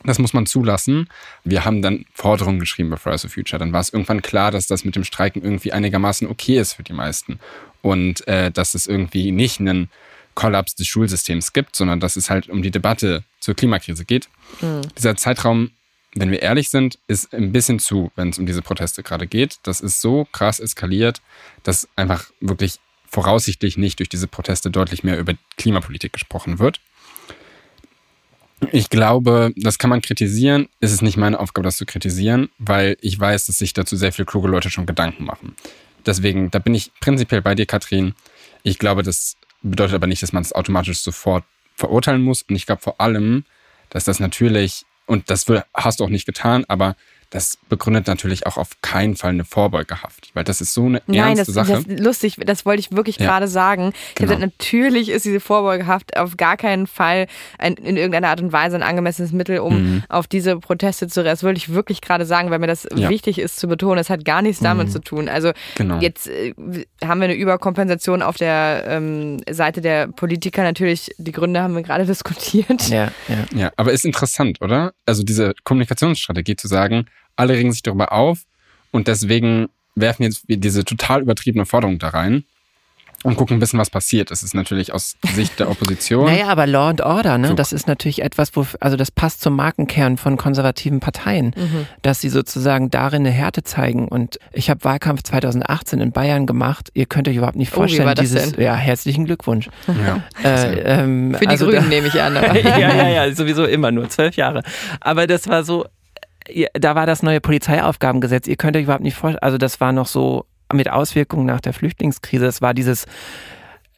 Das muss man zulassen. Wir haben dann Forderungen geschrieben bei Fridays for Future. Dann war es irgendwann klar, dass das mit dem Streiken irgendwie einigermaßen okay ist für die meisten. Und äh, dass es irgendwie nicht einen Kollaps des Schulsystems gibt, sondern dass es halt um die Debatte zur Klimakrise geht. Dieser Zeitraum, wenn wir ehrlich sind, ist ein bisschen zu, wenn es um diese Proteste gerade geht. Das ist so krass eskaliert, dass einfach wirklich voraussichtlich nicht durch diese Proteste deutlich mehr über Klimapolitik gesprochen wird. Ich glaube, das kann man kritisieren. Es ist nicht meine Aufgabe, das zu kritisieren, weil ich weiß, dass sich dazu sehr viele kluge Leute schon Gedanken machen. Deswegen, da bin ich prinzipiell bei dir, Katrin. Ich glaube, das bedeutet aber nicht, dass man es automatisch sofort verurteilen muss. Und ich glaube vor allem, dass das natürlich, und das hast du auch nicht getan, aber das begründet natürlich auch auf keinen Fall eine Vorbeugehaft, weil das ist so eine Nein, ernste das, Sache. das ist lustig, das wollte ich wirklich Ja. gerade sagen. Genau. gesagt, natürlich ist diese Vorbeugehaft auf gar keinen Fall ein, in irgendeiner Art und Weise ein angemessenes Mittel, um auf diese Proteste zu reagieren. Das wollte ich wirklich gerade sagen, weil mir das Mhm. Ja. wichtig ist zu betonen. Das hat gar nichts damit Mhm. zu tun. Also Genau. jetzt äh, haben wir eine Überkompensation auf der ähm, Seite der Politiker. Natürlich, die Gründe haben wir gerade [laughs] diskutiert. ja, ja. Ja, aber ist interessant, oder? Also diese Kommunikationsstrategie zu sagen, alle regen sich darüber auf und deswegen werfen jetzt wir diese total übertriebene Forderung da rein und gucken ein bisschen, was passiert. Das ist natürlich aus Sicht der Opposition. [laughs] Naja, aber Law and Order, ne? So. Das ist natürlich etwas, wo, also das passt zum Markenkern von konservativen Parteien, Mhm. dass sie sozusagen darin eine Härte zeigen. Und ich habe Wahlkampf 2018 in Bayern gemacht. Ihr könnt euch überhaupt nicht Oh, wie vorstellen, war das dieses, denn? ja, herzlichen Glückwunsch. [laughs] Ja. Äh, ähm, Für die also Grünen da- nehme ich an. [laughs] ja, ja, ja, sowieso immer nur zwölf Jahre. Aber das war so, da war das neue Polizeiaufgabengesetz. Ihr könnt euch überhaupt nicht vorstellen, also das war noch so mit Auswirkungen nach der Flüchtlingskrise. Das war dieses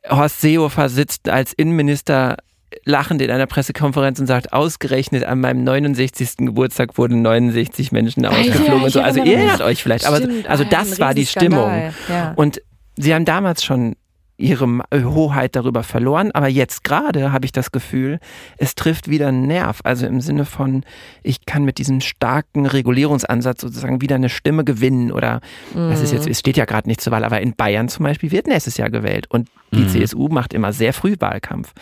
Horst Seehofer sitzt als Innenminister lachend in einer Pressekonferenz und sagt, ausgerechnet an meinem 69. Geburtstag wurden 69 Menschen ausgeflogen ja, und so. Also ihr erinnert euch vielleicht, aber Stimmt, also ah, das war die. Stimmung. Ja. Und sie haben damals schon ihre Hoheit darüber verloren, aber jetzt gerade habe ich das Gefühl, es trifft wieder einen Nerv. Also im Sinne von, ich kann mit diesem starken Regulierungsansatz sozusagen wieder eine Stimme gewinnen oder das ist jetzt, es steht ja gerade nicht zur Wahl, aber in Bayern zum Beispiel wird nächstes Jahr gewählt und die Mhm. CSU macht immer sehr früh Wahlkampf.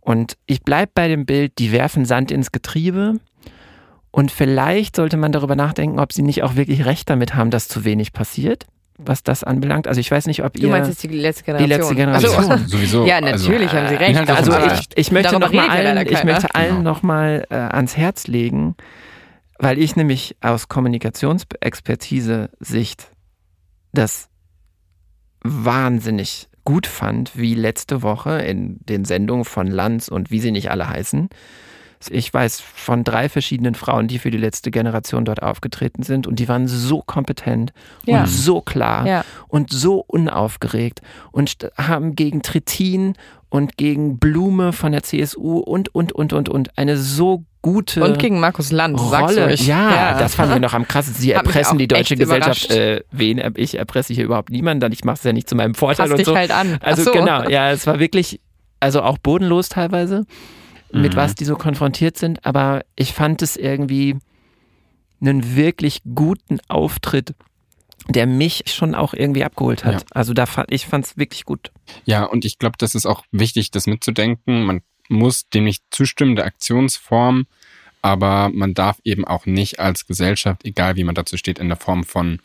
Und ich bleibe bei dem Bild, die werfen Sand ins Getriebe. Und vielleicht sollte man darüber nachdenken, ob sie nicht auch wirklich recht damit haben, dass zu wenig passiert, was das anbelangt. Also ich weiß nicht, ob Du ihr... meinst jetzt die letzte Die Generation? letzte Ach so. Generation. Sowieso. Ja, also, natürlich haben Sie recht. Inhaltlich also ich, recht. ich möchte Darüber noch mal redet ja allen, ich möchte allen Genau. noch mal äh, ans Herz legen, weil ich nämlich aus Kommunikationsexpertise-Sicht das wahnsinnig gut fand, wie letzte Woche in den Sendungen von Lanz und wie sie nicht alle heißen. Ich weiß von drei verschiedenen Frauen, die für die letzte Generation dort aufgetreten sind und die waren so kompetent Ja. und so klar Ja. und so unaufgeregt und haben gegen Trittin und gegen Blume von der CSU und, und, und, und, und eine so gute Und gegen Markus Lanz, Rolle. ruhig. Ja, das fanden wir noch am krassesten. Sie erpressen die deutsche Gesellschaft. Äh, wen? Ich erpresse hier überhaupt niemanden, denn ich mache es ja nicht zu meinem Vorteil Passt und dich so. halt an. Also so. genau, ja, es war wirklich also auch bodenlos teilweise, mit Mhm. was die so konfrontiert sind. Aber ich fand es irgendwie einen wirklich guten Auftritt, der mich schon auch irgendwie abgeholt hat. Ja. Also da fand ich fand es wirklich gut. Ja, und ich glaube, das ist auch wichtig, das mitzudenken. Man muss dem nicht zustimmen, der Aktionsform, aber man darf eben auch nicht als Gesellschaft, egal wie man dazu steht, in der Form von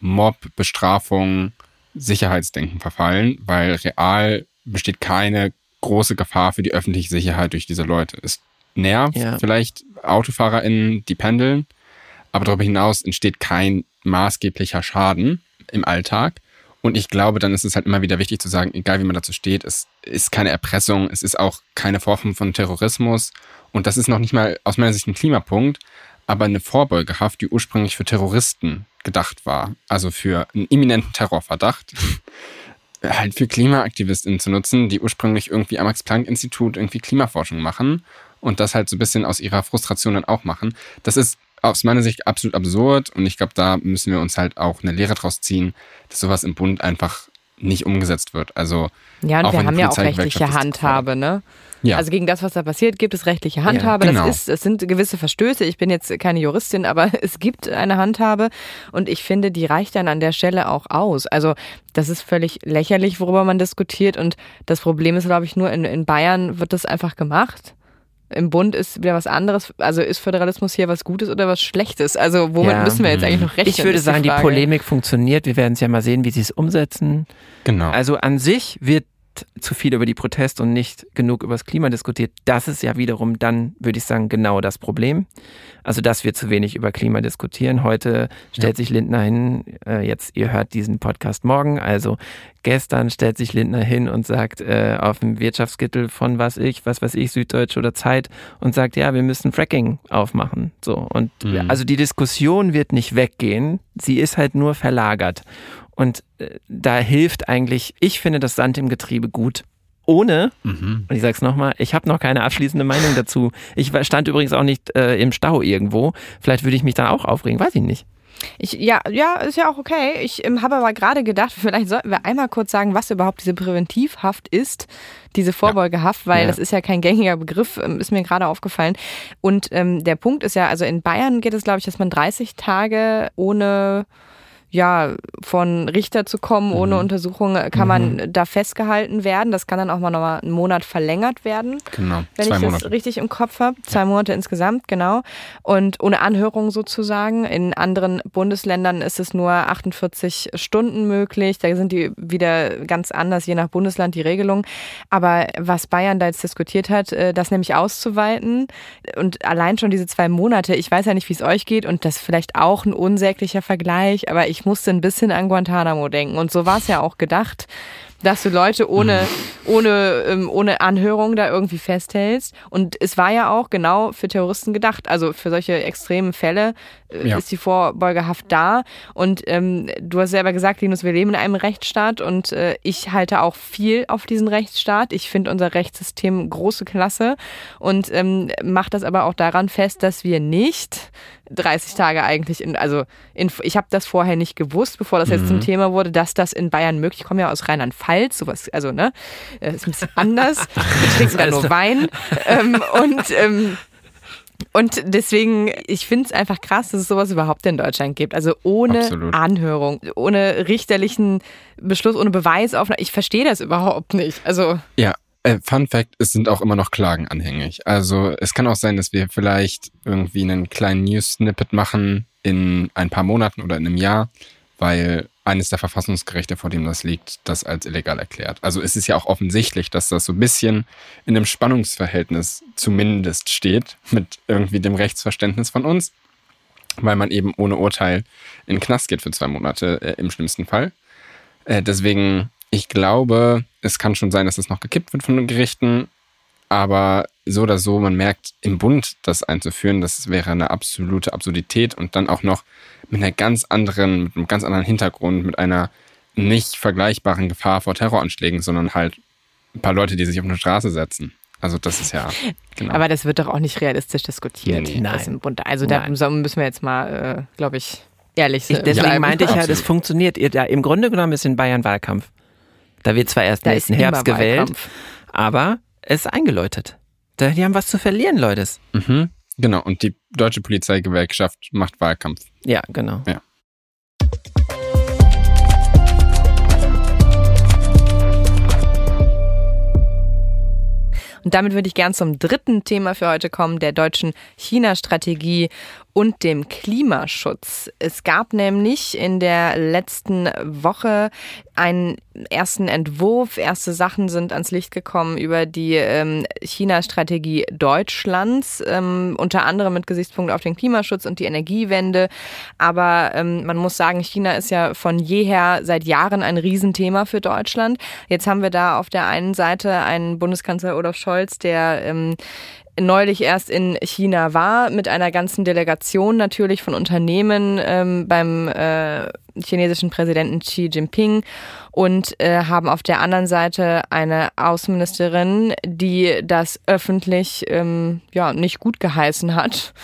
Mob, Bestrafung, Sicherheitsdenken verfallen, weil real besteht keine große Gefahr für die öffentliche Sicherheit durch diese Leute. Es nervt Ja. vielleicht AutofahrerInnen, die pendeln, aber darüber hinaus entsteht kein maßgeblicher Schaden im Alltag. Und ich glaube, dann ist es halt immer wieder wichtig zu sagen, egal wie man dazu steht, es ist keine Erpressung, es ist auch keine Form von Terrorismus. Und das ist noch nicht mal aus meiner Sicht ein Klimapunkt, aber eine Vorbeugehaft, die ursprünglich für Terroristen gedacht war. Also für einen imminenten Terrorverdacht. Halt für KlimaaktivistInnen zu nutzen, die ursprünglich irgendwie am Max-Planck-Institut irgendwie Klimaforschung machen und das halt so ein bisschen aus ihrer Frustration dann auch machen. Das ist aus meiner Sicht absolut absurd und ich glaube, da müssen wir uns halt auch eine Lehre draus ziehen, dass sowas im Bund einfach nicht umgesetzt wird. Also Ja, und Auch wir haben ja auch rechtliche Handhabe, ne? Ja, Also gegen das, was da passiert, gibt es rechtliche Handhabe. genau. Das ist, es sind gewisse Verstöße. Ich bin jetzt keine Juristin, aber [laughs] es gibt eine Handhabe und ich finde, die reicht dann an der Stelle auch aus. Also das ist völlig lächerlich, worüber man diskutiert und das Problem ist, glaube ich, nur in, in Bayern wird das einfach gemacht. Im Bund ist wieder was anderes. Also ist Föderalismus hier was Gutes oder was Schlechtes? Also womit Ja. müssen wir jetzt eigentlich noch rechnen? Ich würde sagen, die Frage. Polemik funktioniert. Wir werden es ja mal sehen, wie sie es umsetzen. genau. Also an sich wird zu viel über die Proteste und nicht genug über das Klima diskutiert. Das ist ja wiederum dann, würde ich sagen, genau das Problem. Also, dass wir zu wenig über Klima diskutieren. Heute stellt sich Lindner hin, äh, jetzt, ihr hört diesen Podcast morgen, also gestern stellt sich Lindner hin und sagt äh, auf dem Wirtschaftskittel von was ich, was weiß ich, Süddeutsche oder Zeit und sagt, ja, wir müssen Fracking aufmachen. So. Und Mhm. also die Diskussion wird nicht weggehen, sie ist halt nur verlagert. Und äh, da hilft eigentlich, ich finde das Sand im Getriebe gut. Ohne, Mhm. und ich sag's nochmal, ich habe noch keine abschließende Meinung dazu. Ich stand übrigens auch nicht äh, im Stau irgendwo. Vielleicht würde ich mich dann auch aufregen, weiß ich nicht. Ich, ja, ja, ist ja auch okay. Ich ähm, habe aber gerade gedacht, vielleicht sollten wir einmal kurz sagen, was überhaupt diese Präventivhaft ist, diese Vorbeugehaft, weil Ja. das ist ja kein gängiger Begriff, ähm, ist mir gerade aufgefallen. Und ähm, der Punkt ist ja, also in Bayern geht es, glaube ich, dass man 30 Tage ohne ja, von Richter zu kommen, ohne Untersuchung, äh, kann man da festgehalten werden. Das kann dann auch mal nochmal einen Monat verlängert werden Genau. wenn Zwei ich Monate. das richtig im Kopf habe. Zwei Monate insgesamt, genau. Und ohne Anhörung sozusagen. In anderen Bundesländern ist es nur 48 Stunden möglich. Da sind die wieder ganz anders, je nach Bundesland die Regelung. Aber was Bayern da jetzt diskutiert hat, äh, das nämlich auszuweiten und allein schon diese zwei Monate, ich weiß ja nicht, wie es euch geht und das ist vielleicht auch ein unsäglicher Vergleich, aber ich musste ein bisschen an Guantanamo denken. Und so war es ja auch gedacht dass du Leute ohne, ohne, ähm, ohne Anhörung da irgendwie festhältst. Und es war ja auch genau für Terroristen gedacht. Also für solche extremen Fälle äh, Ja. ist die Vorbeugehaft da. Und ähm, du hast selber gesagt, Linus, wir leben in einem Rechtsstaat und äh, ich halte auch viel auf diesen Rechtsstaat. Ich finde unser Rechtssystem große Klasse und ähm, mache das aber auch daran fest, dass wir nicht 30 Tage eigentlich in, also in, ich habe das vorher nicht gewusst, bevor das jetzt zum Thema wurde, dass das in Bayern möglich, ich komme ja aus Rheinland-Pfalz, sowas, also ne, äh, ist ein bisschen [laughs] anders. Wir trinken da nur Wein ähm, und ähm, und deswegen, ich finde es einfach krass, dass es sowas überhaupt in Deutschland gibt. Also ohne Absolut. Anhörung, ohne richterlichen Beschluss, ohne Beweisaufnahme. Ich verstehe das überhaupt nicht. Also Ja, äh, Fun Fact, es sind auch immer noch Klagen anhängig. Also es kann auch sein, dass wir vielleicht irgendwie einen kleinen News-Snippet machen in ein paar Monaten oder in einem Jahr, weil eines der Verfassungsgerichte, vor dem das liegt, das als illegal erklärt. Also es ist ja auch offensichtlich, dass das so ein bisschen in einem Spannungsverhältnis zumindest steht mit irgendwie dem Rechtsverständnis von uns, weil man eben ohne Urteil in den Knast geht für zwei Monate äh, im schlimmsten Fall. Äh, deswegen, ich glaube, es kann schon sein, dass es noch gekippt wird von den Gerichten. Aber so oder so, man merkt, im Bund das einzuführen, das wäre eine absolute Absurdität und dann auch noch mit einer ganz anderen, mit einem ganz anderen Hintergrund, mit einer nicht vergleichbaren Gefahr vor Terroranschlägen, sondern halt ein paar Leute, die sich auf eine Straße setzen. Also das ist ja, genau. Aber das wird doch auch nicht realistisch diskutiert. Nee, Nein. Also da müssen wir jetzt mal, äh, glaube ich, ehrlich Ich, sein. deswegen meinte ich ja, das funktioniert. Ja, Im Grunde genommen ist in Bayern Wahlkampf. Da wird zwar erst Da nächsten Herbst gewählt, Wahlkampf. Aber es ist eingeläutet. Die haben was zu verlieren, Leute. Mhm. Genau, und die deutsche Polizeigewerkschaft macht Wahlkampf. Ja, genau. Ja. Und damit würde ich gern zum dritten Thema für heute kommen, der deutschen China-Strategie und dem Klimaschutz. Es gab nämlich in der letzten Woche einen ersten Entwurf. Erste Sachen sind ans Licht gekommen über die ähm, China-Strategie Deutschlands, ähm, unter anderem mit Gesichtspunkt auf den Klimaschutz und die Energiewende. Aber ähm, man muss sagen, China ist ja von jeher seit Jahren ein Riesenthema für Deutschland. Jetzt haben wir da auf der einen Seite einen Bundeskanzler Olaf Scholz, der ähm, neulich erst in China war, mit einer ganzen Delegation natürlich von Unternehmen ähm, beim äh, chinesischen Präsidenten Xi Jinping und äh, haben auf der anderen Seite eine Außenministerin, die das öffentlich ähm, ja nicht gut geheißen hat.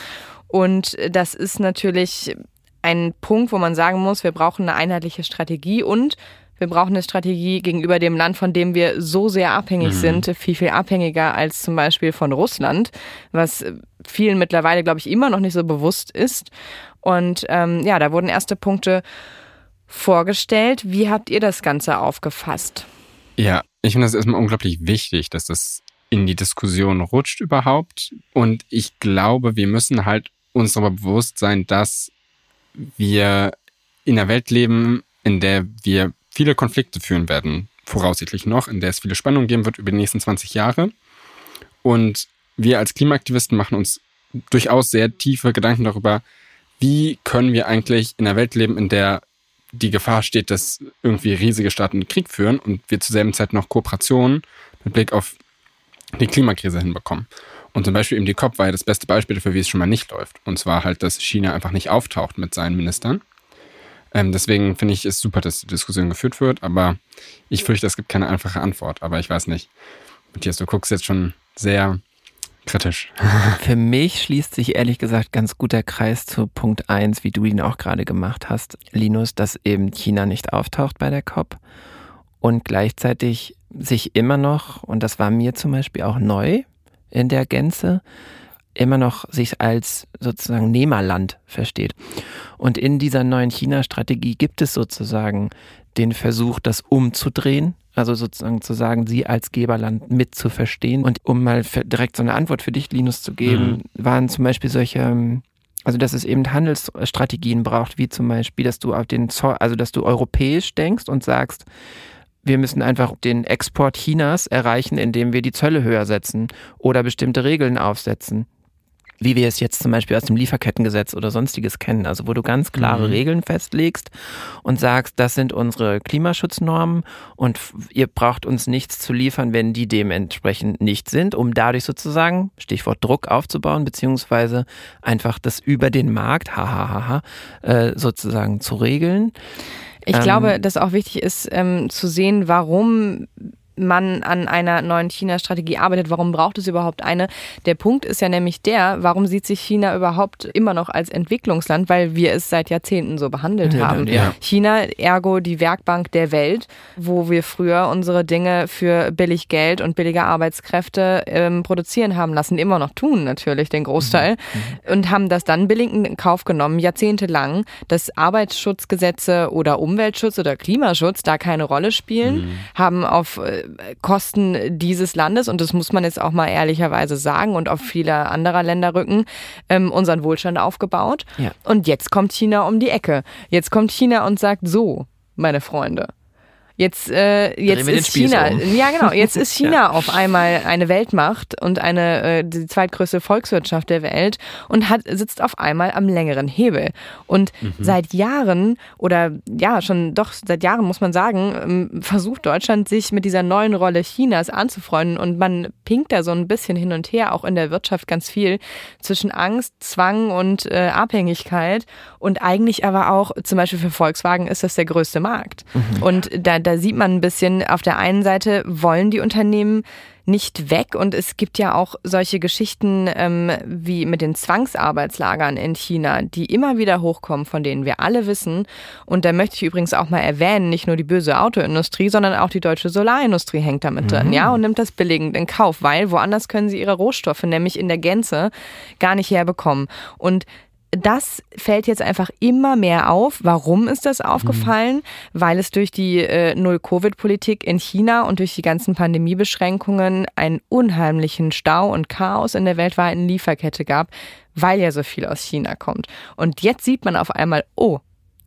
Und das ist natürlich ein Punkt, wo man sagen muss, wir brauchen eine einheitliche Strategie und wir brauchen eine Strategie gegenüber dem Land, von dem wir so sehr abhängig mhm. sind, viel, viel abhängiger als zum Beispiel von Russland, was vielen mittlerweile, glaube ich, immer noch nicht so bewusst ist. Und ähm, ja, da wurden erste Punkte vorgestellt. Wie habt ihr das Ganze aufgefasst? Ja, ich finde das erstmal unglaublich wichtig, dass das in die Diskussion rutscht überhaupt. Und ich glaube, wir müssen halt uns darüber bewusst sein, dass wir in einer Welt leben, in der wir viele Konflikte führen werden, voraussichtlich noch, in der es viele Spannungen geben wird über die nächsten 20 Jahre. Und wir als Klimaaktivisten machen uns durchaus sehr tiefe Gedanken darüber, wie können wir eigentlich in einer Welt leben, in der die Gefahr steht, dass irgendwie riesige Staaten Krieg führen und wir zur selben Zeit noch Kooperationen mit Blick auf die Klimakrise hinbekommen. Und zum Beispiel eben die COP war ja das beste Beispiel dafür, wie es schon mal nicht läuft. Und zwar halt, dass China einfach nicht auftaucht mit seinen Ministern. Ähm, deswegen finde ich es super, dass die Diskussion geführt wird, aber ich fürchte, es gibt keine einfache Antwort. Aber ich weiß nicht. Matthias, du guckst jetzt schon sehr kritisch. [laughs] Für mich schließt sich ehrlich gesagt ganz gut der Kreis zu Punkt 1, wie du ihn auch gerade gemacht hast, Linus, dass eben China nicht auftaucht bei der COP und gleichzeitig sich immer noch, und das war mir zum Beispiel auch neu in der Gänze, immer noch sich als sozusagen Nehmerland versteht. Und in dieser neuen China-Strategie gibt es sozusagen den Versuch, das umzudrehen, also sozusagen zu sagen, sie als Geberland mit zu verstehen. Und um mal direkt so eine Antwort für dich, Linus, zu geben, mhm. waren zum Beispiel solche, also dass es eben Handelsstrategien braucht, wie zum Beispiel, dass du auf den Zoll, also dass du europäisch denkst und sagst, wir müssen einfach den Export Chinas erreichen, indem wir die Zölle höher setzen oder bestimmte Regeln aufsetzen wie wir es jetzt zum Beispiel aus dem Lieferkettengesetz oder sonstiges kennen, also wo du ganz klare mhm. Regeln festlegst und sagst, das sind unsere Klimaschutznormen und ihr braucht uns nichts zu liefern, wenn die dementsprechend nicht sind, um dadurch sozusagen, Stichwort Druck aufzubauen, beziehungsweise einfach das über den Markt, hahaha, äh, sozusagen zu regeln. Ich ähm, glaube, dass auch wichtig ist ähm, zu sehen, warum man an einer neuen China-Strategie arbeitet. Warum braucht es überhaupt eine? Der Punkt ist ja nämlich der, warum sieht sich China überhaupt immer noch als Entwicklungsland? Weil wir es seit Jahrzehnten so behandelt ja, haben. Ja. China, ergo die Werkbank der Welt, wo wir früher unsere Dinge für billig Geld und billige Arbeitskräfte ähm, produzieren haben lassen, immer noch tun natürlich, den Großteil, mhm. und haben das dann billig in Kauf genommen, jahrzehntelang, dass Arbeitsschutzgesetze oder Umweltschutz oder Klimaschutz da keine Rolle spielen, mhm. haben auf äh, Kosten dieses Landes, und das muss man jetzt auch mal ehrlicherweise sagen, und auf viele anderer Länder rücken, ähm, unseren Wohlstand aufgebaut. Ja. Und jetzt kommt China um die Ecke. Jetzt kommt China und sagt so, meine Freunde. Jetzt, äh, jetzt ist China, um. ja genau, jetzt [laughs] ist China ja. auf einmal eine Weltmacht und eine äh, die zweitgrößte Volkswirtschaft der Welt und hat sitzt auf einmal am längeren Hebel. Und mhm. seit Jahren oder ja schon doch seit Jahren muss man sagen, ähm, versucht Deutschland sich mit dieser neuen Rolle Chinas anzufreunden und man pinkt da so ein bisschen hin und her, auch in der Wirtschaft ganz viel zwischen Angst, Zwang und äh, Abhängigkeit und eigentlich aber auch zum Beispiel für Volkswagen ist das der größte Markt. Mhm. Und da da sieht man ein bisschen, auf der einen Seite wollen die Unternehmen nicht weg. Und es gibt ja auch solche Geschichten ähm, wie mit den Zwangsarbeitslagern in China, die immer wieder hochkommen, von denen wir alle wissen. Und da möchte ich übrigens auch mal erwähnen, nicht nur die böse Autoindustrie, sondern auch die deutsche Solarindustrie hängt damit mhm. drin, ja, und nimmt das billigend in Kauf, weil woanders können sie ihre Rohstoffe nämlich in der Gänze gar nicht herbekommen. Und das fällt jetzt einfach immer mehr auf. Warum ist das aufgefallen? Mhm. Weil es durch die äh, Null-Covid-Politik in China und durch die ganzen Pandemiebeschränkungen einen unheimlichen Stau und Chaos in der weltweiten Lieferkette gab, weil ja so viel aus China kommt. Und jetzt sieht man auf einmal, oh,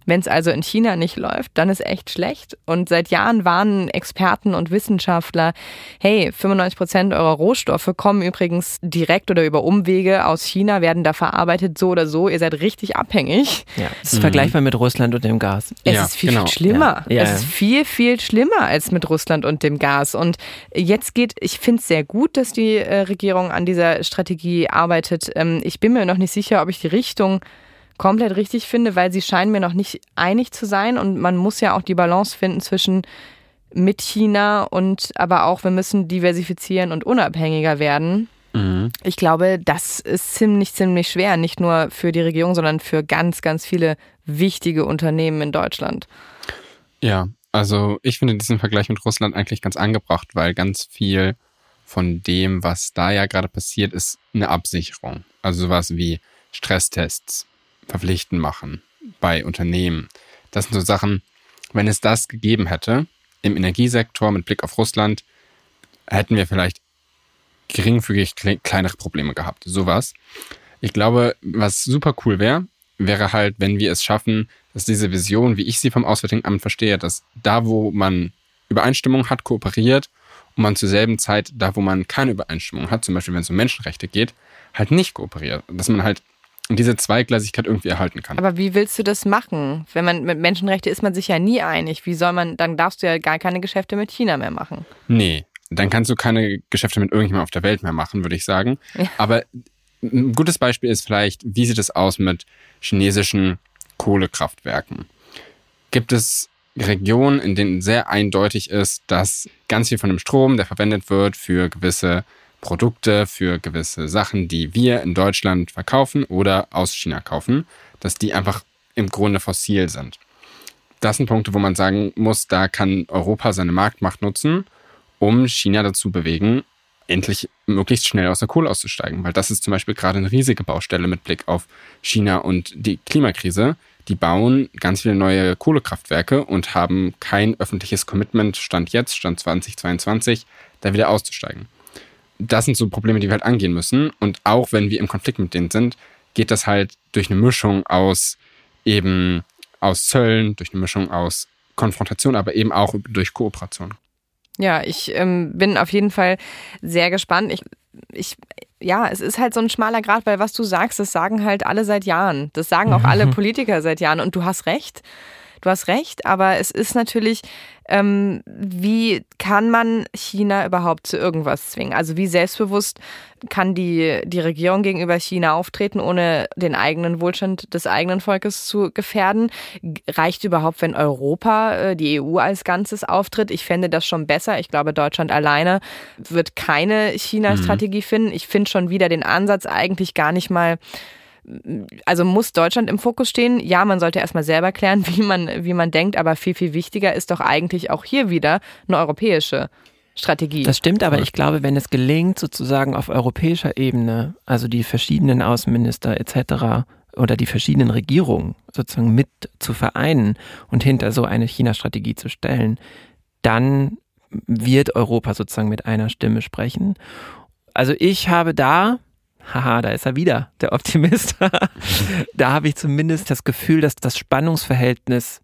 wenn es also in China nicht läuft, dann ist echt schlecht. Und seit Jahren warnen Experten und Wissenschaftler, hey, 95 Prozent eurer Rohstoffe kommen übrigens direkt oder über Umwege aus China, werden da verarbeitet, so oder so. Ihr seid richtig abhängig. Ja, es ist mhm. vergleichbar mit Russland und dem Gas. Es ja, ist viel, genau. viel schlimmer. Ja. Ja, es ist viel, viel schlimmer als mit Russland und dem Gas. Und jetzt geht, ich finde es sehr gut, dass die äh, Regierung an dieser Strategie arbeitet. Ähm, ich bin mir noch nicht sicher, ob ich die Richtung komplett richtig finde, weil sie scheinen mir noch nicht einig zu sein und man muss ja auch die Balance finden zwischen mit China und aber auch wir müssen diversifizieren und unabhängiger werden. Mhm. Ich glaube, das ist ziemlich, ziemlich schwer, nicht nur für die Regierung, sondern für ganz, ganz viele wichtige Unternehmen in Deutschland. Ja, also ich finde diesen Vergleich mit Russland eigentlich ganz angebracht, weil ganz viel von dem, was da ja gerade passiert, ist eine Absicherung. Also sowas wie Stresstests, verpflichtend machen bei Unternehmen. Das sind so Sachen, wenn es das gegeben hätte im Energiesektor mit Blick auf Russland, hätten wir vielleicht geringfügig kleinere Probleme gehabt. Sowas. Ich glaube, was super cool wäre, wäre halt, wenn wir es schaffen, dass diese Vision, wie ich sie vom Auswärtigen Amt verstehe, dass da, wo man Übereinstimmung hat, kooperiert und man zur selben Zeit, da, wo man keine Übereinstimmung hat, zum Beispiel wenn es um Menschenrechte geht, halt nicht kooperiert. Dass man halt und diese Zweigleisigkeit irgendwie erhalten kann. Aber wie willst du das machen? Wenn man mit Menschenrechten ist man sich ja nie einig. Wie soll man, dann darfst du ja gar keine Geschäfte mit China mehr machen. Nee, dann kannst du keine Geschäfte mit irgendjemandem auf der Welt mehr machen, würde ich sagen. Ja. Aber ein gutes Beispiel ist vielleicht, wie sieht es aus mit chinesischen Kohlekraftwerken? Gibt es Regionen, in denen sehr eindeutig ist, dass ganz viel von dem Strom, der verwendet wird für gewisse Produkte für gewisse Sachen, die wir in Deutschland verkaufen oder aus China kaufen, dass die einfach im Grunde fossil sind. Das sind Punkte, wo man sagen muss, da kann Europa seine Marktmacht nutzen, um China dazu bewegen, endlich möglichst schnell aus der Kohle auszusteigen. Weil das ist zum Beispiel gerade eine riesige Baustelle mit Blick auf China und die Klimakrise. Die bauen ganz viele neue Kohlekraftwerke und haben kein öffentliches Commitment, Stand jetzt, Stand 2022, da wieder auszusteigen das sind so Probleme, die wir halt angehen müssen. Und auch wenn wir im Konflikt mit denen sind, geht das halt durch eine Mischung aus eben aus Zöllen, durch eine Mischung aus Konfrontation, aber eben auch durch Kooperation. Ja, ich ähm, bin auf jeden Fall sehr gespannt. Ich, ich, ja, es ist halt so ein schmaler Grad, weil was du sagst, das sagen halt alle seit Jahren. Das sagen auch alle [laughs] Politiker seit Jahren. Und du hast recht. Du hast recht, aber es ist natürlich, ähm, wie kann man China überhaupt zu irgendwas zwingen? Also wie selbstbewusst kann die, die Regierung gegenüber China auftreten, ohne den eigenen Wohlstand des eigenen Volkes zu gefährden? Reicht überhaupt, wenn Europa, äh, die EU als Ganzes auftritt? Ich fände das schon besser. Ich glaube, Deutschland alleine wird keine China-Strategie mhm. finden. Ich finde schon wieder den Ansatz eigentlich gar nicht mal also muss Deutschland im Fokus stehen? Ja, man sollte erstmal selber klären, [laughs] wie man, wie man denkt, aber viel, viel wichtiger ist doch eigentlich auch hier wieder eine europäische Strategie. Das stimmt, aber ich glaube, wenn es gelingt, sozusagen auf europäischer Ebene, also die verschiedenen Außenminister etc. oder die verschiedenen Regierungen sozusagen mit zu vereinen und hinter so eine China-Strategie zu stellen, dann wird Europa sozusagen mit einer Stimme sprechen. Also ich habe da haha, da ist er wieder, der Optimist. [laughs] da habe ich zumindest das Gefühl, dass das Spannungsverhältnis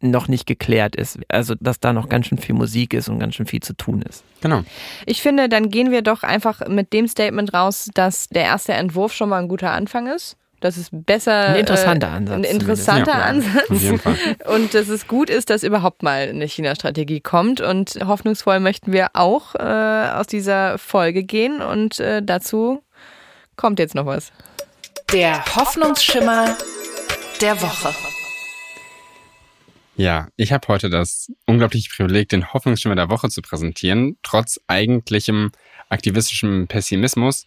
noch nicht geklärt ist. Also, dass da noch ganz schön viel Musik ist und ganz schön viel zu tun ist. Genau. Ich finde, dann gehen wir doch einfach mit dem Statement raus, dass der erste Entwurf schon mal ein guter Anfang ist. Das ist besser. Ein interessanter äh, Ansatz. Ein interessanter ja, Ansatz. Auf jeden Fall. [laughs] Und dass es gut ist, dass überhaupt mal eine China-Strategie kommt. Und hoffnungsvoll möchten wir auch äh, aus dieser Folge gehen. Und äh, dazu kommt jetzt noch was. Der Hoffnungsschimmer der Woche. Ja, ich habe heute das unglaubliche Privileg, den Hoffnungsschimmer der Woche zu präsentieren, trotz eigentlichem aktivistischem Pessimismus.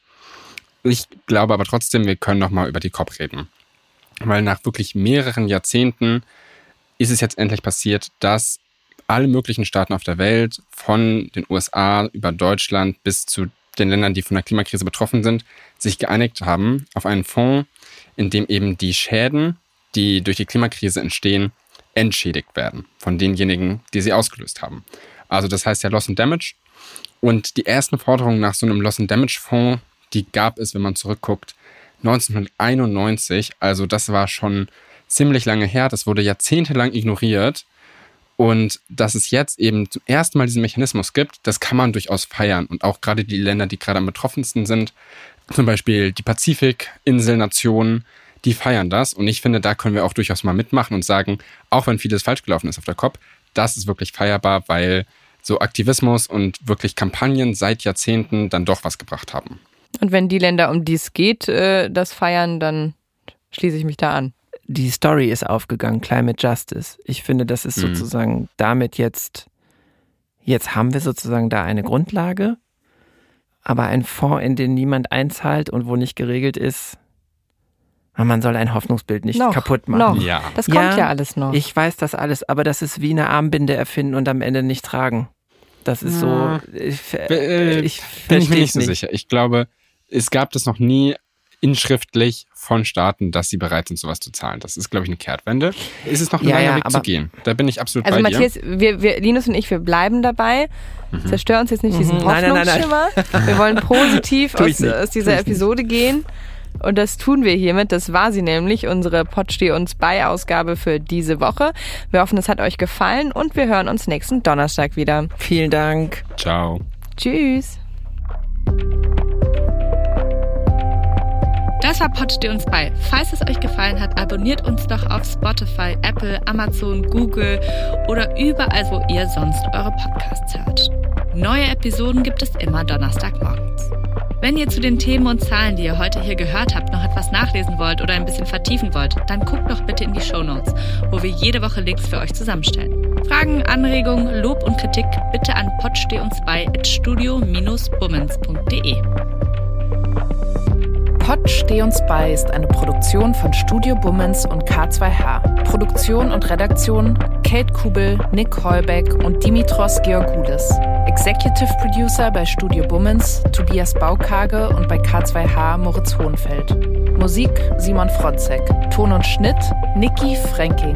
Ich glaube aber trotzdem, wir können noch mal über die COP reden. Weil nach wirklich mehreren Jahrzehnten ist es jetzt endlich passiert, dass alle möglichen Staaten auf der Welt, von den USA über Deutschland bis zu den Ländern, die von der Klimakrise betroffen sind, sich geeinigt haben auf einen Fonds, in dem eben die Schäden, die durch die Klimakrise entstehen, entschädigt werden von denjenigen, die sie ausgelöst haben. Also das heißt ja Loss and Damage. Und die ersten Forderungen nach so einem Loss and Damage Fonds, die gab es, wenn man zurückguckt, 1991. Also das war schon ziemlich lange her. Das wurde jahrzehntelang ignoriert. Und dass es jetzt eben zum ersten Mal diesen Mechanismus gibt, das kann man durchaus feiern. Und auch gerade die Länder, die gerade am betroffensten sind, zum Beispiel die Pazifikinselnationen, die feiern das. Und ich finde, da können wir auch durchaus mal mitmachen und sagen, auch wenn vieles falsch gelaufen ist auf der COP, das ist wirklich feierbar, weil so Aktivismus und wirklich Kampagnen seit Jahrzehnten dann doch was gebracht haben. Und wenn die Länder, um die es geht, äh, das feiern, dann schließe ich mich da an die Story ist aufgegangen, Climate Justice. Ich finde, das ist mhm. sozusagen damit jetzt, jetzt haben wir sozusagen da eine Grundlage, aber ein Fonds, in den niemand einzahlt und wo nicht geregelt ist, man soll ein Hoffnungsbild nicht noch, kaputt machen. Noch. Ja. Das kommt ja, ja, alles noch. Ich weiß das alles, aber das ist wie eine Armbinde erfinden und am Ende nicht tragen. Das ist ja. so. Ich, äh, ich bin ich mir nicht so sicher. Ich glaube, es gab das noch nie inschriftlich von Staaten, dass sie bereit sind, sowas zu zahlen. Das ist, glaube ich, eine Kehrtwende. Ist es noch ein ja, langer ja, Weg zu gehen? Da bin ich absolut also bei Matthias, dir. Wir, wir, Linus und ich, wir bleiben dabei. Mhm. Zerstör uns jetzt nicht diesen mhm. Hoffnungsschimmer. Nein, nein, nein, wir wollen [laughs] positiv aus, aus, dieser Episode gehen. Und das tun wir hiermit. Das war sie nämlich, unsere Pod steh uns bei Ausgabe für diese Woche. Wir hoffen, es hat euch gefallen und wir hören uns nächsten Donnerstag wieder. Vielen Dank. Ciao. Tschüss. Das war Pod uns bei. Falls es euch gefallen hat, abonniert uns doch auf Spotify, Apple, Amazon, Google oder überall, wo ihr sonst eure Podcasts hört. Neue Episoden gibt es immer Donnerstagmorgens. Wenn ihr zu den Themen und Zahlen, die ihr heute hier gehört habt, noch etwas nachlesen wollt oder ein bisschen vertiefen wollt, dann guckt doch bitte in die Show Notes, wo wir jede Woche Links für euch zusammenstellen. Fragen, Anregungen, Lob und Kritik bitte an podstehundsbei@studio-bummens.de. Pod Steh uns bei ist eine Produktion von Studio Bummens und K2H. Produktion und Redaktion Kate Kubel, Nick Heubeck und Dimitros Georgoulis. Executive Producer bei Studio Bummens Tobias Baukage und bei K2H Moritz Hohenfeld. Musik Simon Fronzek. Ton und Schnitt Niki Fränking.